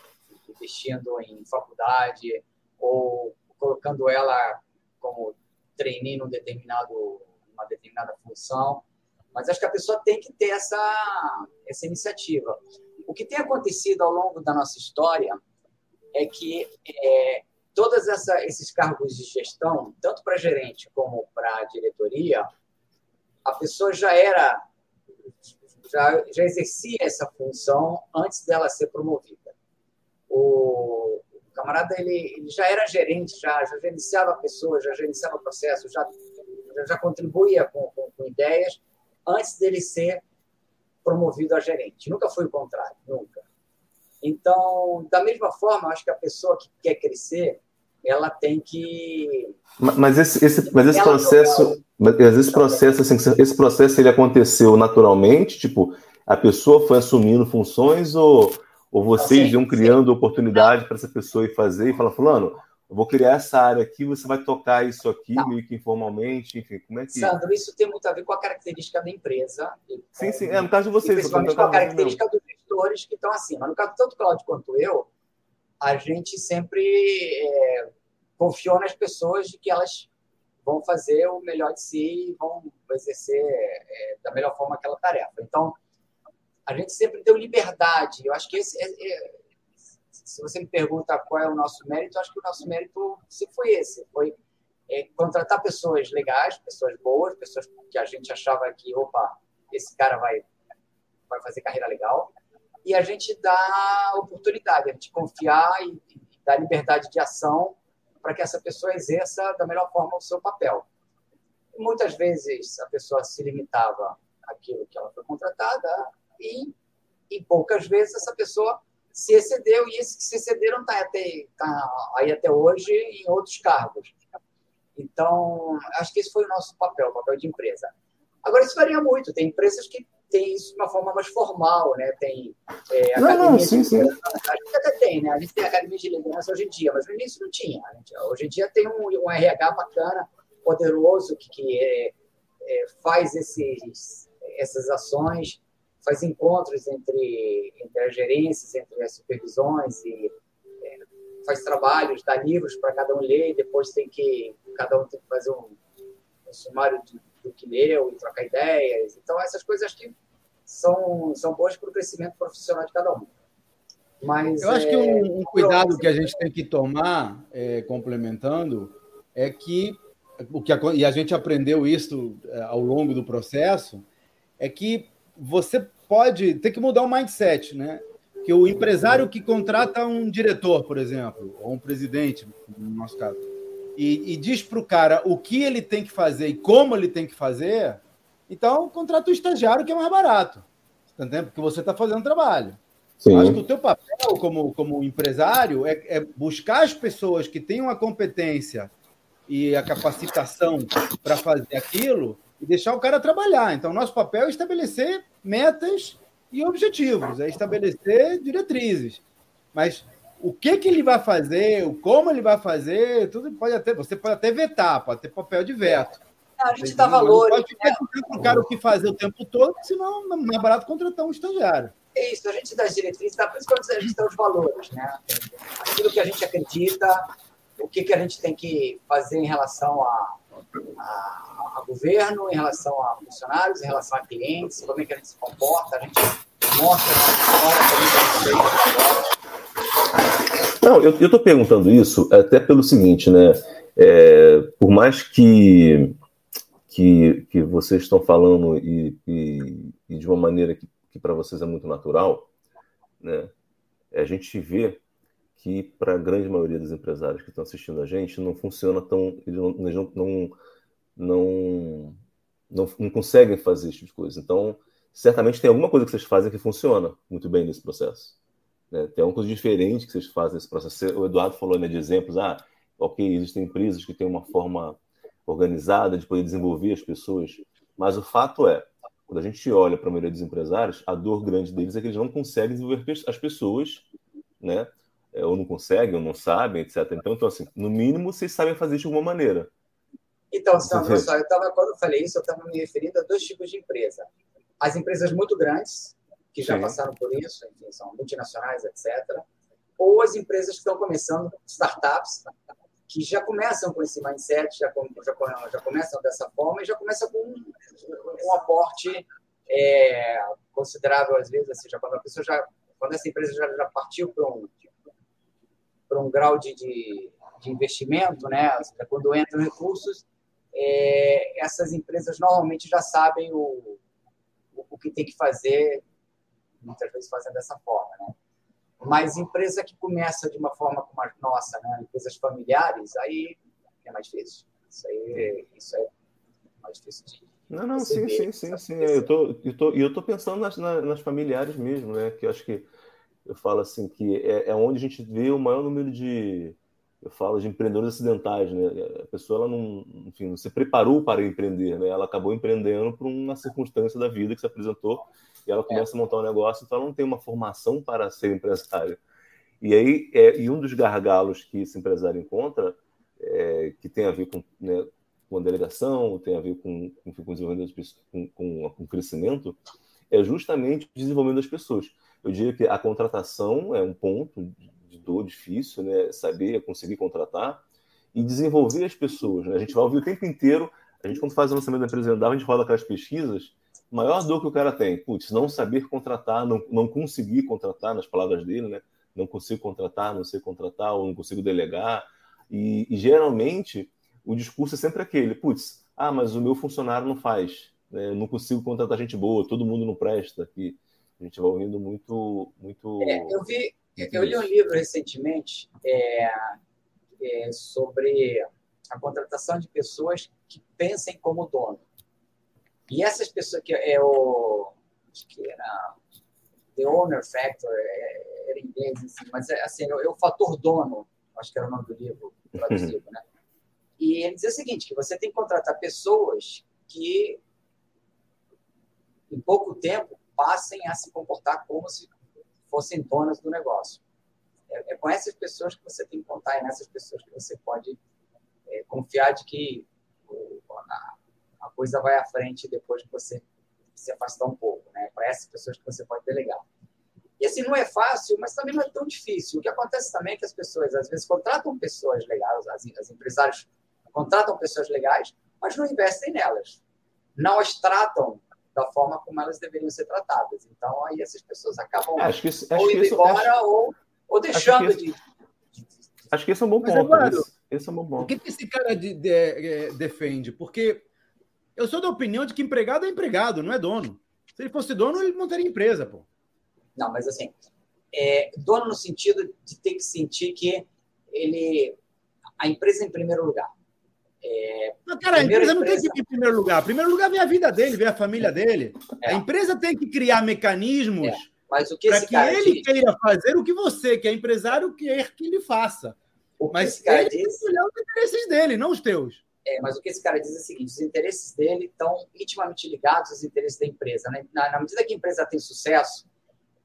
investindo em faculdade, ou colocando ela como trainee num determinado, uma determinada função. Mas acho que a pessoa tem que ter essa, essa iniciativa. O que tem acontecido ao longo da nossa história é que é, todos esses cargos de gestão, tanto para gerente como para diretoria, a pessoa já era já, já exercia essa função antes dela ser promovida. O, camarada ele, ele, já era gerente, já, já gerenciava pessoas, já gerenciava processos, já, já, já contribuía com, com, com ideias antes dele ser promovido a gerente. Nunca foi o contrário, nunca. Então, da mesma forma, acho que a pessoa que quer crescer, ela tem que. Mas esse, esse, mas esse processo. Mas esse processo, assim, esse processo ele aconteceu naturalmente, tipo, a pessoa foi assumindo funções ou, ou vocês sim, iam criando sim. oportunidade para essa pessoa ir fazer e falar, fulano, eu vou criar essa área aqui, você vai tocar isso aqui, tá. meio que informalmente, enfim, como é que... Sandro, isso tem muito a ver com a característica da empresa. Sim, sim, é no caso de vocês. Principalmente com a característica dos gestores que estão acima. No caso, tanto o Claudio quanto eu, a gente sempre é, confiou nas pessoas de que elas vão fazer o melhor de si e vão exercer é, da melhor forma aquela tarefa. Então, a gente sempre deu liberdade. Eu acho que esse, é, é, se você me pergunta qual é o nosso mérito, eu acho que o nosso mérito sempre foi esse, foi é, contratar pessoas legais, pessoas boas, pessoas que a gente achava que, opa, esse cara vai, vai fazer carreira legal, e a gente dá oportunidade, a gente confiar e, e dar liberdade de ação para que essa pessoa exerça da melhor forma o seu papel. Muitas vezes a pessoa se limitava àquilo que ela foi contratada e, e poucas vezes essa pessoa se excedeu e esses que se excederam tá até, tá aí até hoje em outros cargos. Então, acho que esse foi o nosso papel, o papel de empresa. Agora, isso varia muito. Tem empresas que têm isso de uma forma mais formal, né? Tem é, não, não, sim, sim. A gente até tem, né? A gente tem academia de liderança hoje em dia, mas no início não tinha. Gente, hoje em dia tem um, um RH bacana, poderoso, que, que é, é, faz esses, essas ações, faz encontros entre, entre as gerências, entre as supervisões e é, faz trabalhos, dá livros para cada um ler, depois tem que cada um tem que fazer um, um sumário de do que leu e trocar ideias. Então, essas coisas acho que são, são boas para o crescimento profissional de cada um. Mas, Eu acho é, que um, um cuidado que a gente tem que tomar, é, complementando, é que, o que e a gente aprendeu isso é, ao longo do processo, é que você pode ter que mudar o mindset, né? Que o empresário que contrata um diretor, por exemplo, ou um presidente, no nosso caso, e, e diz para o cara o que ele tem que fazer e como ele tem que fazer, então contrata o estagiário que é mais barato. Porque você está fazendo trabalho. Sim. Acho que o teu papel como, como empresário é, é buscar as pessoas que tenham a competência e a capacitação para fazer aquilo e deixar o cara trabalhar. Então, nosso papel é estabelecer metas e objetivos, é estabelecer diretrizes. Mas o que, que ele vai fazer, o como ele vai fazer, tudo pode até, você pode até vetar, pode ter papel de veto. A gente dá valores. Pode ficar né? o cara o que fazer o tempo todo, senão não é barato contratar um estagiário. É isso, a gente dá as diretrizes, tá? por isso que a gente dá os valores, né? Aquilo que a gente acredita, o que, que a gente tem que fazer em relação a, a, a governo, em relação a funcionários, em relação a clientes, como é que a gente se comporta, a gente mostra a história, como a gente Não, eu estou perguntando isso até pelo seguinte, né? É, por mais que, que, que vocês estão falando e, e, e de uma maneira que que para vocês é muito natural, né? A gente vê que para a grande maioria dos empresários que estão assistindo a gente não funciona tão, eles não, não, não, não, não conseguem fazer esse tipo de coisa. Então, certamente tem alguma coisa que vocês fazem que funciona muito bem nesse processo. Né? Tem alguma coisa diferente que vocês fazem nesse processo. O Eduardo falou né, de exemplos. Ah, ok, existem empresas que têm uma forma organizada de poder desenvolver as pessoas, mas o fato é, quando a gente olha para a maioria dos empresários, a dor grande deles é que eles não conseguem desenvolver as pessoas, né? É, ou não conseguem, ou não sabem, etc. Então, então assim, no mínimo, vocês sabem fazer isso de alguma maneira. Então, (laughs) Sandro, só, eu tava, quando eu falei isso, eu estava me referindo a dois tipos de empresa. As empresas muito grandes, que já Sim. passaram por isso, enfim, são multinacionais, etc. Ou as empresas que estão começando, startups, que já começam com esse mindset, já, já, já começam dessa forma e já começam com um, um aporte é, considerável, às vezes, assim, já quando a pessoa já, quando essa empresa já, já partiu para um, para um grau de, de, de investimento, né, quando entram recursos, é, essas empresas normalmente já sabem o, o, o que tem que fazer, muitas vezes fazem dessa forma, né? Mas empresa que começa de uma forma como a nossa, né? empresas familiares, aí é mais difícil. Isso aí isso é mais difícil de. Não, não, sim, sim, sim, sim. Eu tô, eu tô, eu tô pensando nas, nas familiares mesmo, né? Que eu acho que eu falo assim que é, é onde a gente vê o maior número de eu falo de empreendedores acidentais, né? A pessoa ela não, enfim, não se preparou para empreender, né? Ela acabou empreendendo por uma circunstância da vida que se apresentou e ela começa é. a montar um negócio, então ela não tem uma formação para ser empresário. E aí, é, e um dos gargalos que esse empresário encontra, é, que tem a ver com, né, com a delegação, tem a ver com, com, com desenvolvimento com, com, com crescimento, é justamente o desenvolvimento das pessoas. Eu diria que a contratação é um ponto de dor difícil, né? Saber conseguir contratar e desenvolver as pessoas. Né? A gente vai ouvir o tempo inteiro. A gente, quando faz o lançamento da empresa a gente roda aquelas pesquisas maior dor que o cara tem, putz, não saber contratar, não, não conseguir contratar, nas palavras dele, né? Não consigo contratar, não sei contratar, ou não consigo delegar. E, e geralmente o discurso é sempre aquele, putz, ah, mas o meu funcionário não faz, né? não consigo contratar gente boa, todo mundo não presta. Que a gente vai ouvindo muito, muito. É, eu vi, eu li um livro recentemente é, é, sobre a contratação de pessoas que pensem como dono. E essas pessoas que é o. Acho que era. The Owner Factor, é, era em inglês, assim, mas é, assim, é o fator dono, acho que era o nome do livro traduzido, né? E ele dizia o seguinte: que você tem que contratar pessoas que, em pouco tempo, passem a se comportar como se fossem donas do negócio. É, é com essas pessoas que você tem que contar, é nessas pessoas que você pode é, confiar de que a coisa vai à frente depois que você se afastar um pouco, né? Para essas pessoas que você pode delegar. E assim, não é fácil, mas também não é tão difícil. O que acontece também é que as pessoas, às vezes, contratam pessoas legais, as, as empresários contratam pessoas legais, mas não investem nelas. Não as tratam da forma como elas deveriam ser tratadas. Então, aí essas pessoas acabam é, acho que isso, ou indo isso, embora acho, ou, ou deixando acho de, de, Acho que esse é um bom ponto. Eduardo, esse, é um bom ponto. O que esse cara de, de, é, defende? Porque eu sou da opinião de que empregado é empregado, não é dono. Se ele fosse dono, ele montaria empresa, pô. Não, mas assim, é, dono no sentido de ter que sentir que ele a empresa é em primeiro lugar. É, não, cara, a empresa, empresa, não tem que vir em primeiro lugar. Em primeiro lugar vem a vida dele, vem a família dele. É. A empresa tem que criar mecanismos é. para que ele diz... queira fazer o que você, que é empresário, quer que ele faça. Mas ele diz... tem que olhar os interesses dele, não os teus. É, mas o que esse cara diz é o seguinte: os interesses dele estão intimamente ligados aos interesses da empresa. Né? Na, na medida que a empresa tem sucesso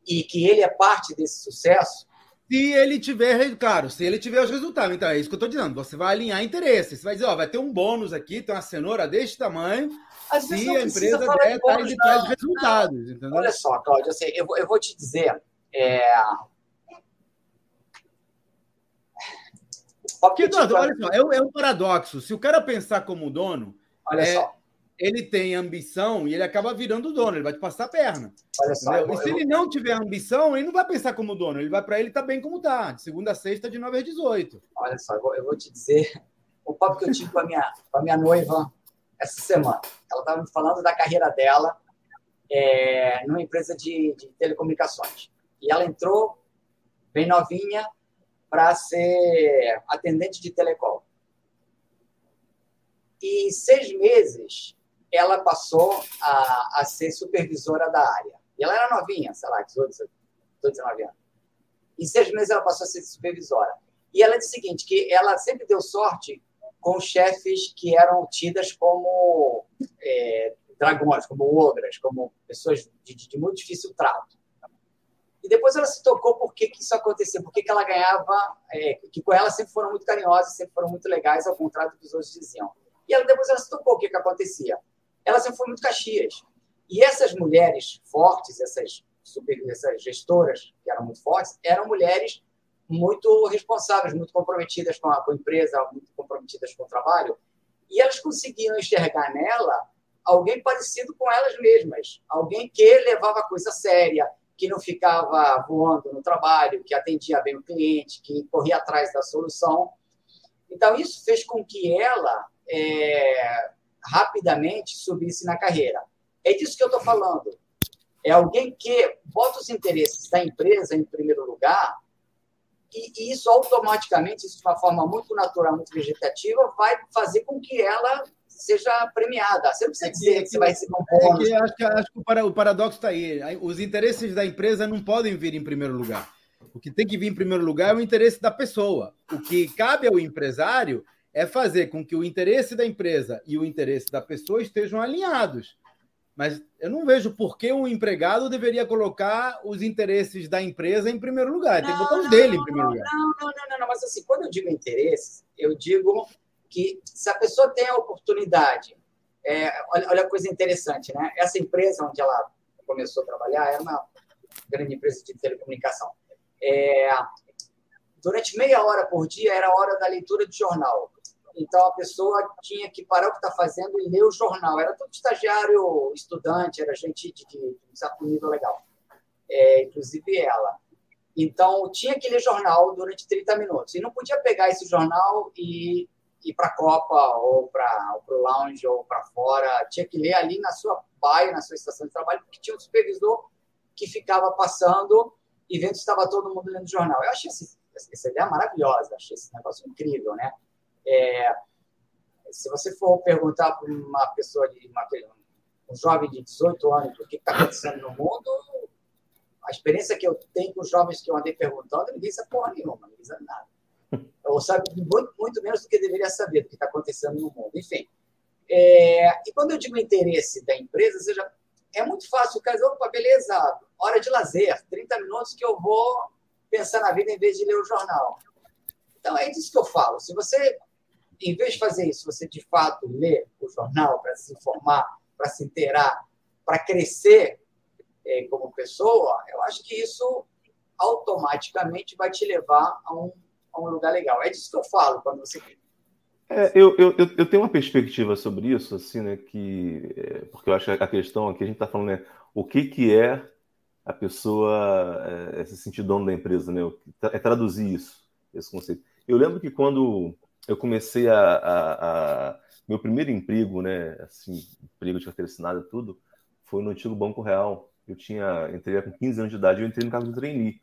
e que ele é parte desse sucesso, se ele tiver, claro, se ele tiver os resultados. Então, é isso que eu estou dizendo. Você vai alinhar interesses. Você vai dizer, ó, vai ter um bônus aqui, tem uma cenoura deste tamanho. Às se a empresa der tais e tais resultados. Entendeu? Olha só, Cláudio, assim, eu, eu vou te dizer. É... Porque, olha só, é, é um paradoxo. Se o cara pensar como dono, olha é, só ele tem ambição e ele acaba virando dono, ele vai te passar a perna. Só, eu, e se eu... ele não tiver ambição, ele não vai pensar como dono, ele vai para ele tá bem como tá, de segunda a sexta, de 9 às 18. Olha só, eu vou, eu vou te dizer o papo que eu tive com a minha, com a minha noiva essa semana. Ela estava me falando da carreira dela é, numa empresa de, de telecomunicações. E ela entrou bem novinha para ser atendente de telecom. E em seis meses, ela passou a, a ser supervisora da área. E ela era novinha, sei lá, 18, 18 19 anos. Em seis meses ela passou a ser supervisora. E ela disse o seguinte, que ela sempre deu sorte com chefes que eram tidas como é, dragões, como ogras, como pessoas de, de, muito difícil trato. E depois ela se tocou por que, que isso acontecia, por que, que ela ganhava, é, que com ela sempre foram muito carinhosas, sempre foram muito legais, ao contrário do que os outros diziam. E ela, depois ela se tocou o que, que acontecia ela sempre foi muito Caxias. E essas mulheres fortes, essas, super, essas gestoras que eram muito fortes, eram mulheres muito responsáveis, muito comprometidas com a, com a empresa, muito comprometidas com o trabalho. E elas conseguiam enxergar nela alguém parecido com elas mesmas, alguém que levava a coisa séria, que não ficava voando no trabalho, que atendia bem o cliente, que corria atrás da solução. Então, isso fez com que ela é, rapidamente subisse na carreira. É disso que eu estou falando. É alguém que bota os interesses da empresa em primeiro lugar e, e isso automaticamente, isso de uma forma muito natural, muito vegetativa, vai fazer com que ela seja premiada. Você não precisa dizer que você vai receber um bônus. É acho que, acho que o paradoxo está aí. Os interesses da empresa não podem vir em primeiro lugar. O que tem que vir em primeiro lugar é o interesse da pessoa. O que cabe ao empresário é fazer com que o interesse da empresa e o interesse da pessoa estejam alinhados. Mas eu não vejo por que um empregado deveria colocar os interesses da empresa em primeiro lugar. Tem que botar os dele em primeiro lugar. Não, não, não, não, não. Mas assim, quando eu digo interesses, eu digo que se a pessoa tem a oportunidade, é, olha, olha a coisa interessante, né? Essa empresa onde ela começou a trabalhar era uma grande empresa de telecomunicação. É, durante meia hora por dia era a hora da leitura de jornal. Então a pessoa tinha que parar o que está fazendo e ler o jornal. Era todo estagiário, estudante, era gente de, de, de legal, é, inclusive ela. Então tinha que ler jornal durante 30 minutos. E não podia pegar esse jornal e ir para a Copa ou para o lounge ou para fora. Tinha que ler ali na sua baia, na sua estação de trabalho, porque tinha um supervisor que ficava passando e vendo se estava todo mundo lendo jornal. Eu achei essa ideia maravilhosa, achei esse negócio incrível, né? É, se você for perguntar para uma pessoa de uma, um jovem de 18 anos o que está acontecendo no mundo, a experiência que eu tenho com os jovens que eu andei perguntando, ninguém sabe porra nenhuma, ninguém sabe nada. Ou sabe muito, muito menos do que deveria saber do que está acontecendo no mundo. Enfim. É, e quando eu digo interesse da empresa, seja, é muito fácil o cara dizer, opa, beleza, hora de lazer, 30 minutos que eu vou pensar na vida em vez de ler o jornal. Então, é disso que eu falo. Se você em vez de fazer isso, você de fato lê o jornal para se informar, para se inteirar, para crescer é, como pessoa, eu acho que isso automaticamente vai te levar a um, a um lugar legal. É disso que eu falo quando você. É, eu, eu, eu tenho uma perspectiva sobre isso, assim, né? Que, é, porque eu acho que a questão aqui, a gente está falando, né? O que, que é a pessoa é, se sentir dono da empresa, né? É traduzir isso, esse conceito. Eu lembro que quando eu comecei a, a, a, meu primeiro emprego, né, assim, emprego de carteira assinada, tudo, foi no antigo Banco Real. Eu tinha, entrei com 15 anos de idade, eu entrei no cargo de trainee.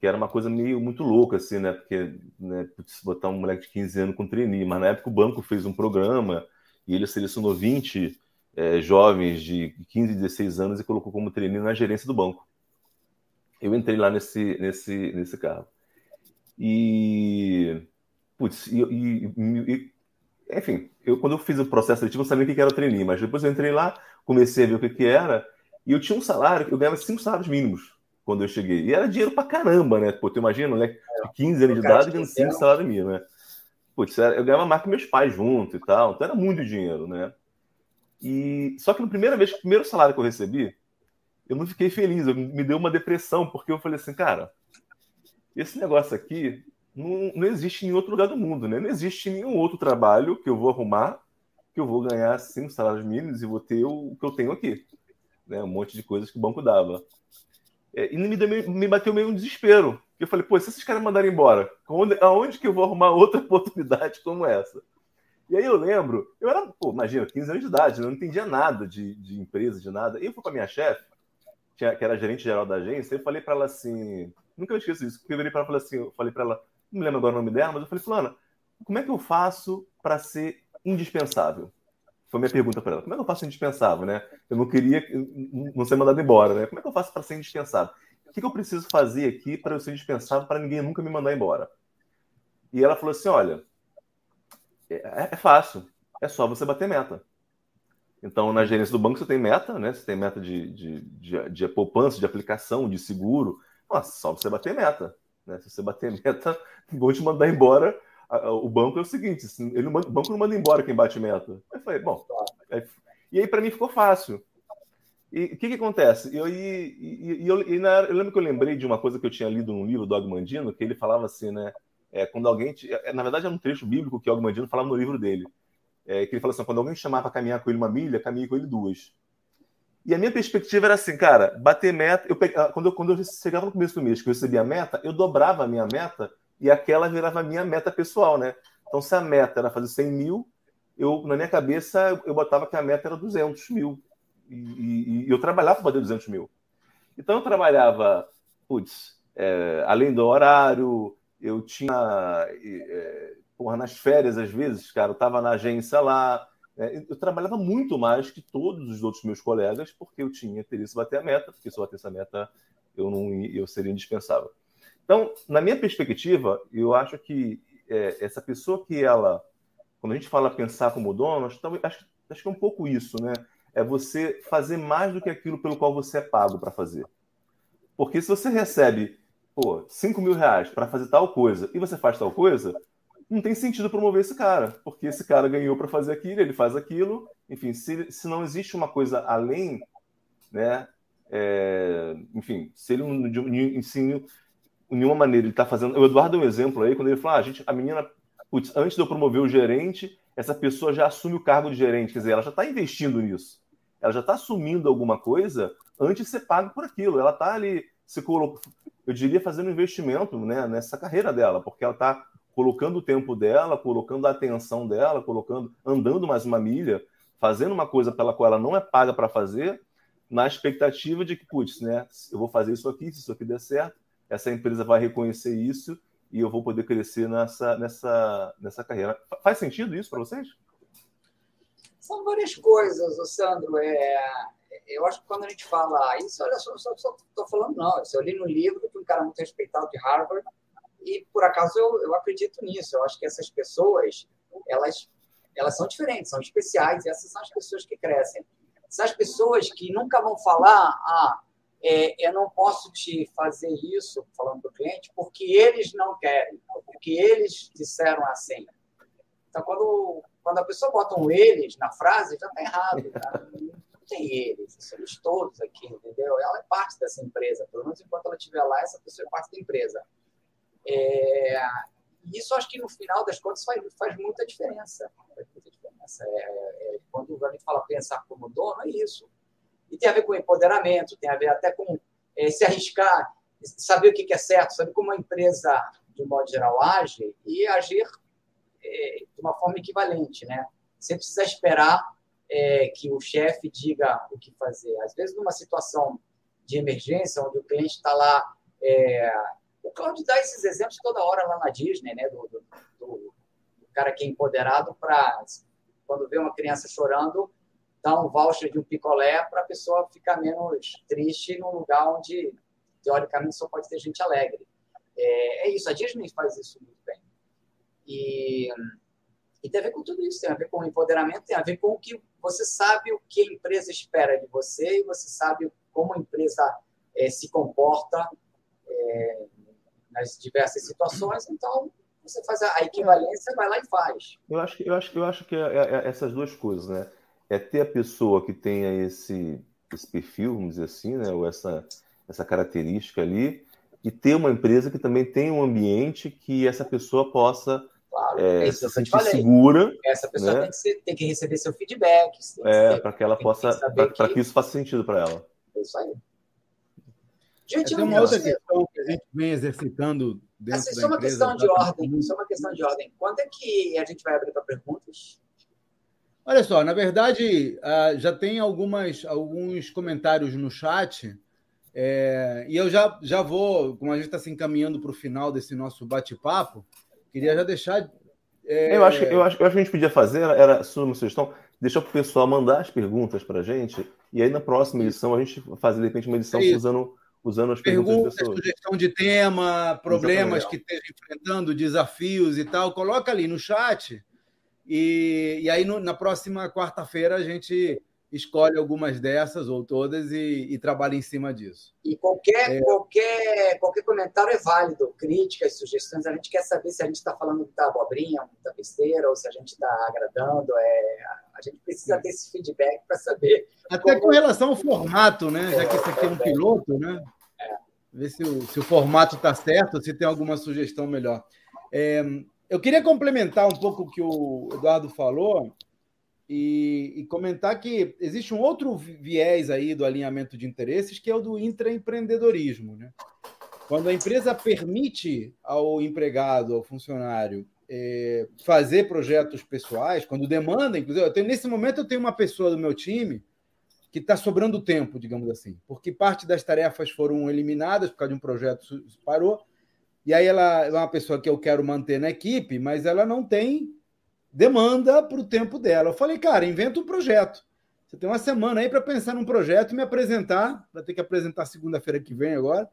Que era uma coisa meio muito louca, assim, né? Porque né, botar um moleque de 15 anos com trainee, mas na época o banco fez um programa e ele selecionou 20 é, jovens de 15, 16 anos e colocou como trainee na gerência do banco. Eu entrei lá nesse, nesse, nesse carro. E. Putz, e, e, e enfim, eu, quando eu fiz o processo seletivo, eu sabia o que era trainee, mas depois eu entrei lá, comecei a ver o que, que era, e eu tinha um salário, eu ganhava cinco salários mínimos quando eu cheguei. E era dinheiro pra caramba, né? Pô, tu imagina, de 15 anos de idade ganhando 5 salários mínimos, né? Putz, eu ganhava mais que meus pais junto e tal, então era muito dinheiro, né? E só que na primeira vez, o primeiro salário que eu recebi, eu não fiquei feliz, eu, me deu uma depressão, porque eu falei assim, cara, esse negócio aqui não, não existe em outro lugar do mundo, né? Não existe nenhum outro trabalho que eu vou arrumar que eu vou ganhar cinco salários mínimos e vou ter o que eu tenho aqui, né? Um monte de coisas que o banco dava. É, e me, me bateu meio um desespero. Eu falei, pô, se esses caras mandarem embora, onde, aonde que eu vou arrumar (laughs) outra oportunidade como essa? E aí eu lembro, eu era, pô, imagina, 15 anos de idade, eu não entendia nada de, de empresa, de nada. E eu fui com a minha chefe, que era gerente geral da agência, eu falei para ela assim, nunca me esqueço disso, eu virei para ela falei assim, eu falei para ela, não me lembro agora o nome dela, mas eu falei, Fulana, como é que eu faço para ser indispensável? Foi minha pergunta para ela. Como é que eu faço indispensável, né? Eu não queria não ser mandado embora, né? Como é que eu faço para ser indispensável? O que, que eu preciso fazer aqui para eu ser indispensável para ninguém nunca me mandar embora? E ela falou assim: olha, é, é fácil, é só você bater meta. Então, na gerência do banco, você tem meta, né? Você tem meta de, de, de, de poupança, de aplicação, de seguro. Nossa, só você bater meta. Né? Se você bater meta, (laughs) vão te mandar embora o banco é o seguinte: ele o banco não manda embora quem bate meta. Eu falei, bom. Aí, e aí, para mim, ficou fácil. E o que, que acontece? Eu, e, e, eu, e na, eu lembro que eu lembrei de uma coisa que eu tinha lido num livro do Og Mandino, que ele falava assim, né? É, quando alguém. É, na verdade, era um trecho bíblico que o Og Mandino falava no livro dele. É, que ele falou assim: quando alguém te chamar para caminhar com ele uma milha, caminhe com ele duas. E a minha perspectiva era assim, cara, bater meta. Eu, quando, eu, quando eu chegava no começo do mês, que eu recebia a meta, eu dobrava a minha meta e aquela virava a minha meta pessoal, né? Então, se a meta era fazer 100 mil, eu, na minha cabeça, eu botava que a meta era 200 mil. E, e, e eu trabalhava para fazer 200 mil. Então, eu trabalhava, putz, é, além do horário, eu tinha. É, porra, nas férias, às vezes, cara, eu estava na agência lá. É, eu trabalhava muito mais que todos os outros meus colegas, porque eu tinha interesse em bater a meta, porque se eu bater essa meta, eu, não, eu seria indispensável. Então, na minha perspectiva, eu acho que é, essa pessoa que ela, quando a gente fala pensar como dono, acho, acho, acho que é um pouco isso, né? É você fazer mais do que aquilo pelo qual você é pago para fazer. Porque se você recebe, pô, 5 mil reais para fazer tal coisa e você faz tal coisa, não tem sentido promover esse cara, porque esse cara ganhou para fazer aquilo, ele faz aquilo. Enfim, se, se não existe uma coisa além, né? É, enfim, se ele de nenhuma maneira ele está fazendo. O Eduardo deu um exemplo aí, quando ele falou: ah, a, gente, a menina, putz, antes de eu promover o gerente, essa pessoa já assume o cargo de gerente. Quer dizer, ela já está investindo nisso. Ela já está assumindo alguma coisa antes de ser pago por aquilo. Ela está ali se colocando, eu diria, fazendo um investimento né, nessa carreira dela, porque ela está colocando o tempo dela, colocando a atenção dela, colocando, andando mais uma milha, fazendo uma coisa pela qual ela não é paga para fazer, na expectativa de que, putz, né, eu vou fazer isso aqui, se isso aqui der certo, essa empresa vai reconhecer isso e eu vou poder crescer nessa, nessa, nessa carreira. Faz sentido isso para vocês? São várias coisas, Sandro. É, eu acho que quando a gente fala isso, olha só, só estou falando, não. Eu li no livro de um cara muito respeitado de Harvard e, por acaso, eu, eu acredito nisso. Eu acho que essas pessoas, elas, elas são diferentes, são especiais e essas são as pessoas que crescem. São as pessoas que nunca vão falar, ah, é, eu não posso te fazer isso, falando para o cliente, porque eles não querem, porque eles disseram assim. Então, quando, quando a pessoa bota um eles na frase, já está errado. (laughs) Tá? Não tem eles, somos todos aqui, entendeu? Ela é parte dessa empresa, pelo menos enquanto ela estiver lá, essa pessoa é parte da empresa. É, isso acho que no final das contas faz, faz muita diferença. Faz muita diferença. É, é, quando a gente fala pensar como dono, é isso e tem a ver com empoderamento, tem a ver até com é, se arriscar, saber o que é certo, saber como a empresa, de um modo geral, age e agir é, de uma forma equivalente. Né? Você precisa esperar é, que o chefe diga o que fazer. Às vezes, numa situação de emergência, onde o cliente está lá, O Claudio dá esses exemplos toda hora lá na Disney, né? Do, do, do cara que é empoderado para, quando vê uma criança chorando, dar um voucher de um picolé para a pessoa ficar menos triste num lugar onde, teoricamente, só pode ter gente alegre. É, é isso, a Disney faz isso muito bem. E, e tem a ver com tudo isso, tem a ver com o empoderamento, tem a ver com o que você sabe o que a empresa espera de você e você sabe como a empresa é, se comporta é, nas diversas situações, então você faz a equivalência, vai lá e faz. Eu acho, eu acho, eu acho que é, é, é essas duas coisas, né? É ter a pessoa que tenha esse, esse perfil, vamos dizer assim, né? Ou essa, essa característica ali, e ter uma empresa que também tenha um ambiente que essa pessoa possa claro, é, é se sentir segura. Essa pessoa né? tem, que ser, tem, que receber seu feedback. É, para que ela possa, para que... que isso faça sentido para ela. É isso aí. Gente, tem uma outra questão que a gente vem exercitando dentro assim, da uma empresa. Questão de ordem, só uma questão de ordem. Quando é que a gente vai abrir para perguntas? Olha só, na verdade, ah, já tem algumas, alguns comentários no chat, é, e eu já, já vou, como a gente está se encaminhando para o final desse nosso bate-papo, queria já deixar. É... Eu, acho, eu, acho, eu acho que a gente podia fazer, era uma sugestão, deixar para o pessoal mandar as perguntas para a gente, e aí na próxima edição a gente fazer, de repente, uma edição é usando usando as perguntas, perguntas das pessoas. sugestão de tema, problemas que esteja enfrentando, desafios e tal, coloca ali no chat. E, e aí no, na próxima quarta-feira a gente escolhe algumas dessas ou todas e, e trabalha em cima disso. E qualquer, é... qualquer, qualquer comentário é válido, críticas, sugestões. A gente quer saber se a gente está falando muita abobrinha, muita besteira, ou se a gente está agradando. É... A gente precisa ter esse feedback para saber. Até como... com relação ao formato, né? Já que isso aqui é um piloto, né? É. Ver se o, se o formato está certo, se tem alguma sugestão melhor. É, eu queria complementar um pouco o que o Eduardo falou e, e, comentar que existe um outro viés aí do alinhamento de interesses, que é o do intraempreendedorismo. Né? Quando a empresa permite ao empregado, ao funcionário, é, fazer projetos pessoais, quando demanda, inclusive, eu tenho, nesse momento eu tenho uma pessoa do meu time que está sobrando tempo, digamos assim, porque parte das tarefas foram eliminadas por causa de um projeto que parou, e aí ela é uma pessoa que eu quero manter na equipe, mas ela não tem demanda para o tempo dela. Eu falei, cara, inventa um projeto. Você tem uma semana aí para pensar num projeto e me apresentar. Vai ter que apresentar segunda-feira que vem agora.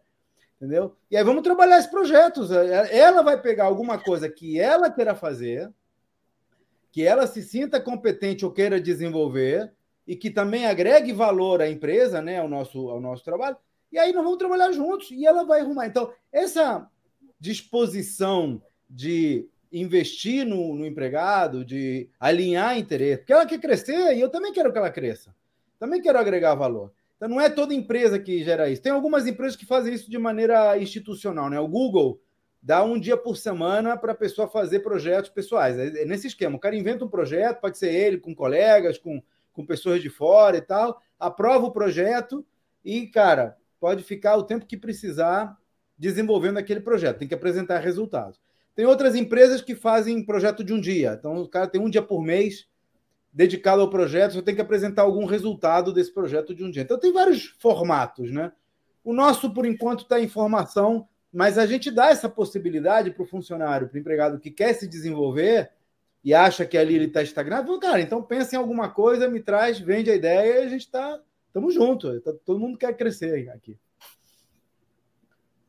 Entendeu? E aí vamos trabalhar esses projetos. Ela vai pegar alguma coisa que ela queira fazer, que ela se sinta competente ou queira desenvolver, e que também agregue valor à empresa, né, ao nosso, ao nosso trabalho. E aí nós vamos trabalhar juntos e ela vai arrumar. Então, essa disposição de investir no, no, empregado, de alinhar interesse. Porque ela quer crescer e eu também quero que ela cresça. Também quero agregar valor. Então não é toda empresa que gera isso. Tem algumas empresas que fazem isso de maneira institucional, né? O Google dá um dia por semana para a pessoa fazer projetos pessoais. É, é nesse esquema. O cara inventa um projeto, pode ser ele, com colegas, com, com pessoas de fora e tal, aprova o projeto e, cara, pode ficar o tempo que precisar desenvolvendo aquele projeto. Tem que apresentar resultados. Tem outras empresas que fazem projeto de um dia. Então, o cara tem um dia por mês dedicado ao projeto, você tem que apresentar algum resultado desse projeto de um dia. Então, tem vários formatos, né? O nosso, por enquanto, está em formação, mas a gente dá essa possibilidade para o funcionário, para o empregado que quer se desenvolver e acha que ali ele está estagnado. Cara, então pensa em alguma coisa, me traz, vende a ideia e a gente está. Estamos juntos. Tá, todo mundo quer crescer aqui.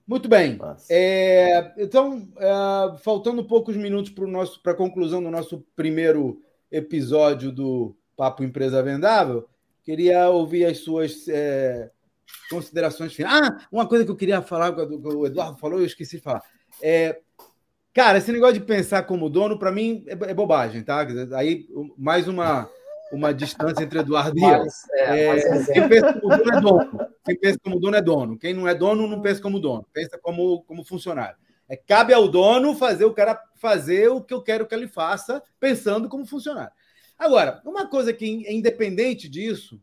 Muito bem. É, então, é, faltando poucos minutos para a conclusão do nosso primeiro episódio do Papo Empresa Vendável, queria ouvir as suas é, considerações finais. Ah, uma coisa que eu queria falar, que o Eduardo falou, eu esqueci de falar. É, cara, esse negócio de pensar como dono, para mim, é, é, bobagem, tá? Aí, mais uma uma distância entre Eduardo e eu. É, é, quem pensa como dono é dono. Quem pensa como dono é dono. Quem não é dono não pensa como dono. Pensa como, como funcionário. É, cabe ao dono fazer o cara fazer o que eu quero que ele faça, pensando como funcionário. Agora, uma coisa que é independente disso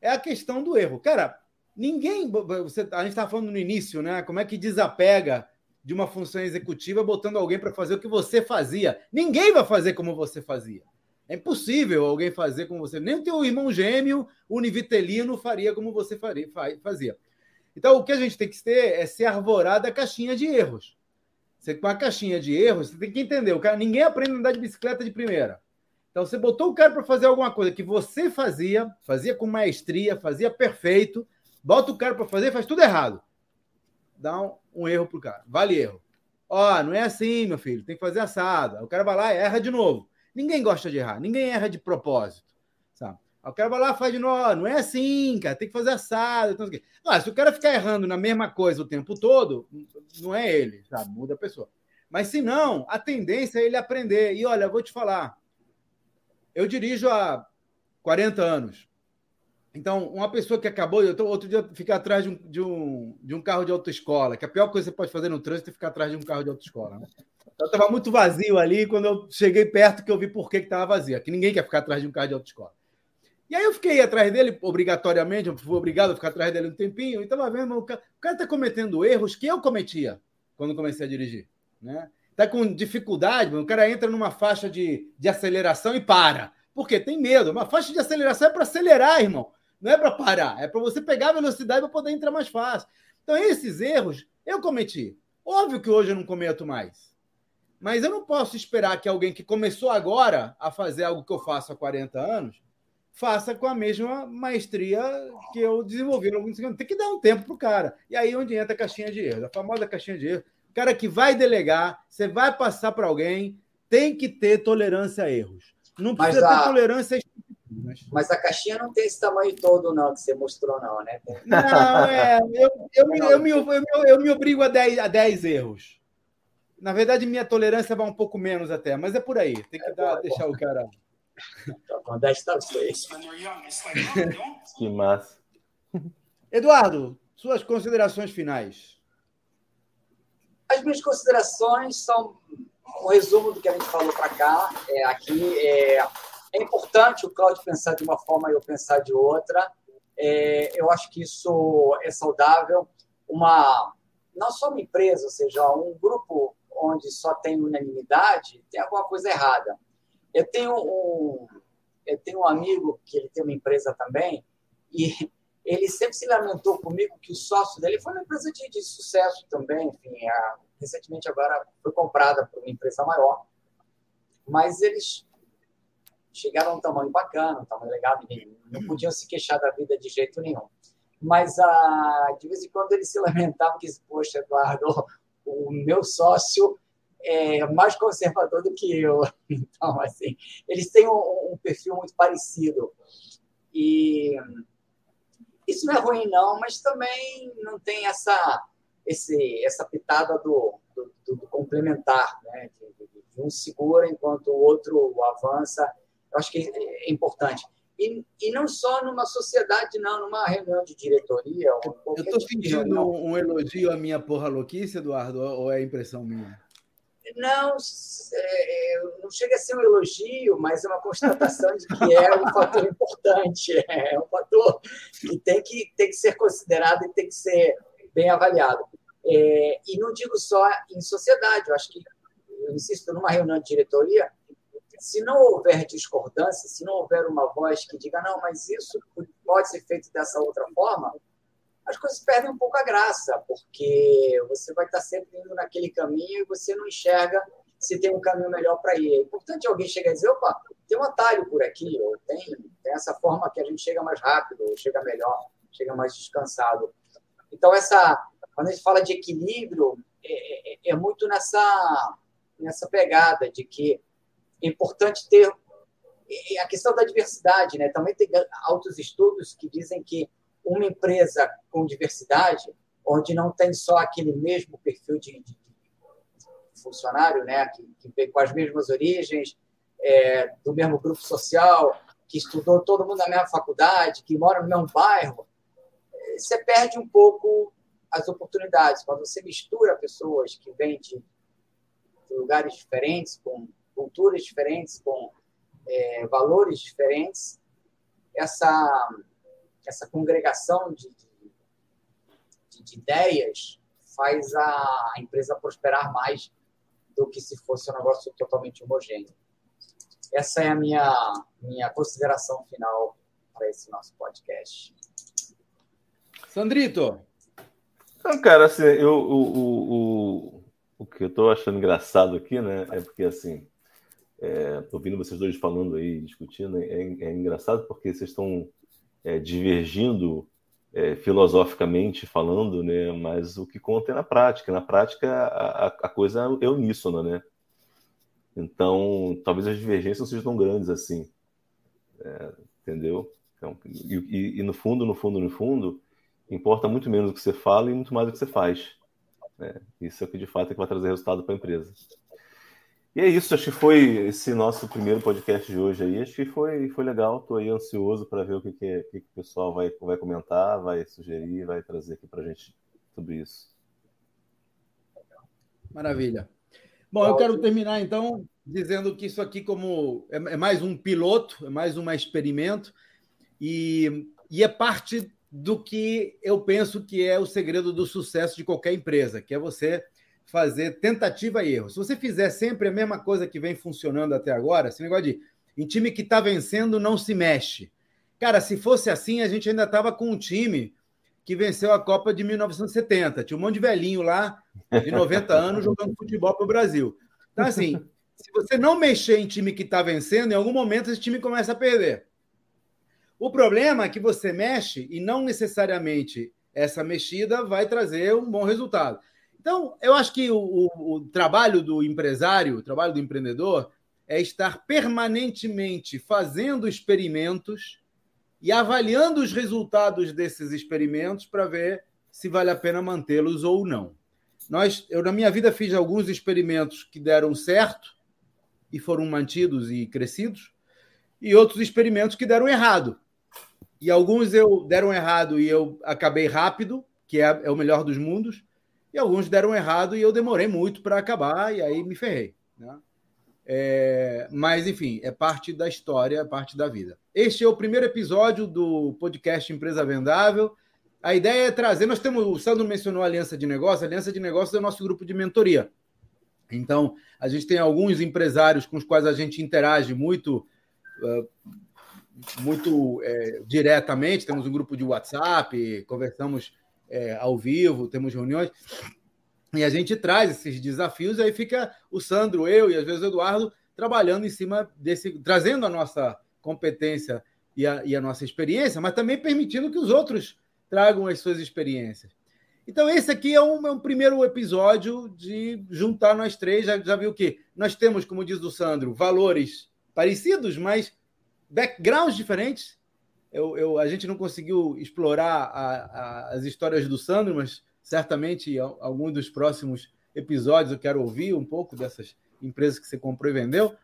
é a questão do erro. Cara, ninguém. Você, a gente estava falando no início, né? Como é que desapega de uma função executiva botando alguém para fazer o que você fazia? Ninguém vai fazer como você fazia. É impossível alguém fazer como você. Nem o teu irmão gêmeo, univitelino, faria como você faria, fazia. Então, o que a gente tem que ter é se arvorar da caixinha de erros. Você, com a caixinha de erros, você tem que entender. O cara, ninguém aprende a andar de bicicleta de primeira. Então, você botou o cara para fazer alguma coisa que você fazia, fazia com maestria, fazia perfeito, bota o cara para fazer faz tudo errado. Dá um, um erro pro cara. Vale erro. Ó, não é assim, meu filho, tem que fazer assado. O cara vai lá e erra de novo. Ninguém gosta de errar, ninguém erra de propósito. Sabe? o cara vai lá faz de novo. Não é assim, cara, tem que fazer assado. Então, ah, se o cara ficar errando na mesma coisa o tempo todo, não é ele, sabe? Muda a pessoa. Mas se não, a tendência é ele aprender. E olha, vou te falar. Eu dirijo há 40 anos. Então, uma pessoa que acabou, eu tô, outro dia ficar atrás de um, de, um, de um carro de autoescola, que a pior coisa que você pode fazer no trânsito é ficar atrás de um carro de autoescola. Né? Então, estava muito vazio ali, quando eu cheguei perto que eu vi por que estava vazio. Aqui ninguém quer ficar atrás de um carro de autoescola. E aí eu fiquei atrás dele, obrigatoriamente, eu fui obrigado a ficar atrás dele um tempinho, e estava vendo, o cara está cometendo erros que eu cometia quando comecei a dirigir. Né? Está com dificuldade, o cara entra numa faixa de, de aceleração e para. Por quê? Tem medo. Uma faixa de aceleração é para acelerar, irmão. Não é para parar. É para você pegar a velocidade para poder entrar mais fácil. Então, esses erros eu cometi. Óbvio que hoje eu não cometo mais. Mas eu não posso esperar que alguém que começou agora a fazer algo que eu faço há 40 anos faça com a mesma maestria que eu desenvolvi no alguns Tem que dar um tempo para o cara. E aí é onde entra a caixinha de erro, a famosa caixinha de erro. O cara que vai delegar, você vai passar para alguém, tem que ter tolerância a erros. Não precisa a... ter tolerância a mas a caixinha não tem esse tamanho todo, não, que você mostrou, não, né? Não, é. Eu, eu, eu, eu, me, eu, eu me obrigo a 10, a 10 erros. Na verdade, minha tolerância vai um pouco menos até, mas é por aí. Tem que é dar, deixar o cara. Com 10 está vocês. Que massa. Eduardo, suas considerações finais. As minhas considerações são um resumo do que a gente falou para cá. É, aqui é, é importante o Cláudio pensar de uma forma e eu pensar de outra. É, eu acho que isso é saudável. Uma, não só uma empresa, ou seja, um grupo onde só tem unanimidade, tem alguma coisa errada. Eu tenho um, eu tenho um amigo que ele tem uma empresa também e ele sempre se lamentou comigo que o sócio dele foi uma empresa de, de sucesso também, enfim, a, recentemente agora foi comprada por uma empresa maior, mas eles chegaram a um tamanho bacana, um tamanho legal, não podiam se queixar da vida de jeito nenhum. Mas ah, de vez em quando eles se (laughs) lamentavam que, poxa, Eduardo, o meu sócio é mais conservador do que eu. (laughs) Então, assim, eles têm um, um perfil muito parecido. E isso não é ruim, não, mas também não tem essa, esse, essa pitada do, do, do complementar, né? De, de um segura enquanto o outro avança. Eu acho que é importante. E, e não só numa sociedade, não, numa reunião de diretoria. Eu estou sentindo um, um elogio à minha porra louquice, Eduardo, ou é impressão minha? Não, é, é, não chega a ser um elogio, mas é uma constatação de que é um fator importante, (laughs) é um fator que tem que, tem que ser considerado e tem que ser bem avaliado. É, e não digo só em sociedade, eu acho que, eu insisto, numa reunião de diretoria, se não houver discordância, se não houver uma voz que diga, não, mas isso pode ser feito dessa outra forma, as coisas perdem um pouco a graça, porque você vai estar sempre indo naquele caminho e você não enxerga se tem um caminho melhor para ir. É importante alguém chegar e dizer, opa, tem um atalho por aqui, ou tem, tem essa forma que a gente chega mais rápido, ou chega melhor, chega mais descansado. Então, essa, quando a gente fala de equilíbrio, é, é, é muito nessa, nessa pegada de que é importante ter a questão da diversidade, né? Também tem altos estudos que dizem que uma empresa com diversidade, onde não tem só aquele mesmo perfil de, de, funcionário, né, que, que vem com as mesmas origens, é, do mesmo grupo social, que estudou todo mundo na mesma faculdade, que mora no mesmo bairro, é, você perde um pouco as oportunidades. Quando você mistura pessoas que vêm de, de lugares diferentes, com culturas diferentes, com é, valores diferentes, essa essa congregação de, de, de, ideias faz a empresa prosperar mais do que se fosse um negócio totalmente homogêneo. Essa é a minha, minha consideração final para esse nosso podcast. Sandrito, Não, cara, assim, eu, o, o, o, o que eu estou achando engraçado aqui, né, é porque, assim, é, ouvindo vocês dois falando aí, discutindo, é, é engraçado porque vocês estão é, divergindo é, filosoficamente falando, né, mas o que conta é na prática. Na prática, a, a coisa é uníssona, né? Então, talvez as divergências não sejam tão grandes assim, é, entendeu? Então, e, e, e no fundo, no fundo, no fundo, importa muito menos o que você fala e muito mais o que você faz. Né? Isso é o que de fato é que vai trazer resultado para a empresa. E é isso, acho que foi esse nosso primeiro podcast de hoje aí. Acho que foi, foi legal, estou aí ansioso para ver o que, que, que, o pessoal vai, vai comentar, vai sugerir, vai trazer aqui para a gente sobre isso. Maravilha. Bom, eu quero terminar então dizendo que isso aqui como é, é mais um piloto, é mais um experimento e, e é parte do que eu penso que é o segredo do sucesso de qualquer empresa, que é você fazer tentativa e erro. Se você fizer sempre a mesma coisa que vem funcionando até agora, esse negócio de em time que está vencendo não se mexe. Cara, se fosse assim, a gente ainda estava com um time que venceu a Copa de 1970. Tinha um monte de velhinho lá, de 90 anos, jogando futebol para o Brasil. Então, assim, se você não mexer em time que está vencendo, em algum momento esse time começa a perder. O problema é que você mexe e não necessariamente essa mexida vai trazer um bom resultado. Então, eu acho que o, o, o trabalho do empresário, o trabalho do empreendedor, é estar permanentemente fazendo experimentos e avaliando os resultados desses experimentos para ver se vale a pena mantê-los ou não. Nós, eu na minha vida fiz alguns experimentos que deram certo e foram mantidos e crescidos, e outros experimentos que deram errado e alguns eu deram errado e eu acabei rápido, que é, é o melhor dos mundos, e alguns deram errado e eu demorei muito para acabar, e aí me ferrei. Né? É, mas, enfim, é parte da história, é parte da vida. Este é o primeiro episódio do podcast Empresa Vendável. A ideia é trazer. Nós temos. O Sandro mencionou a Aliança de Negócios. A Aliança de Negócios é o nosso grupo de mentoria. Então, a gente tem alguns empresários com os quais a gente interage muito muito é, diretamente, temos um grupo de WhatsApp, conversamos é, ao vivo, temos reuniões, e a gente traz esses desafios, aí fica o Sandro, eu e às vezes o Eduardo trabalhando em cima desse, trazendo a nossa competência e a, e a nossa experiência, mas também permitindo que os outros tragam as suas experiências. Então, esse aqui é um, é um, primeiro episódio de juntar nós três. Já, já viu que nós temos, como diz o Sandro, valores parecidos, mas backgrounds diferentes. Eu, eu, a gente não conseguiu explorar a, a, as histórias do Sandro, mas certamente algum dos próximos episódios eu quero ouvir um pouco dessas empresas que você comprou e vendeu.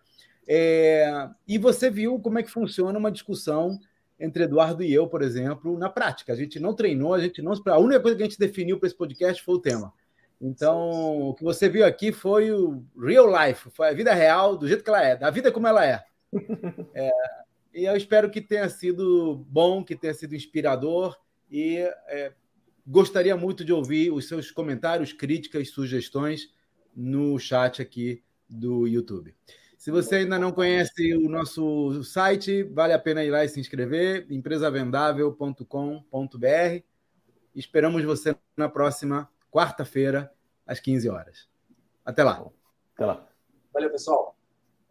É, e você viu como é que funciona uma discussão entre Eduardo e eu, por exemplo, na prática. A gente não treinou, a gente não. A única coisa que a gente definiu para esse podcast foi o tema. Então, o que você viu aqui foi o real life, foi a vida real, do jeito que ela é, da vida como ela é. (laughs) é e eu espero que tenha sido bom, que tenha sido inspirador e é, gostaria muito de ouvir os seus comentários, críticas, sugestões no chat aqui do YouTube. Se você ainda não conhece o nosso site, vale a pena ir lá e se inscrever, empresavendável.com.br. Esperamos você na próxima quarta-feira, às 15 horas. Até lá. Até lá. Valeu, pessoal.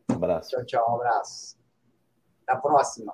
Um abraço. Tchau, tchau. Um abraço. Até a próxima.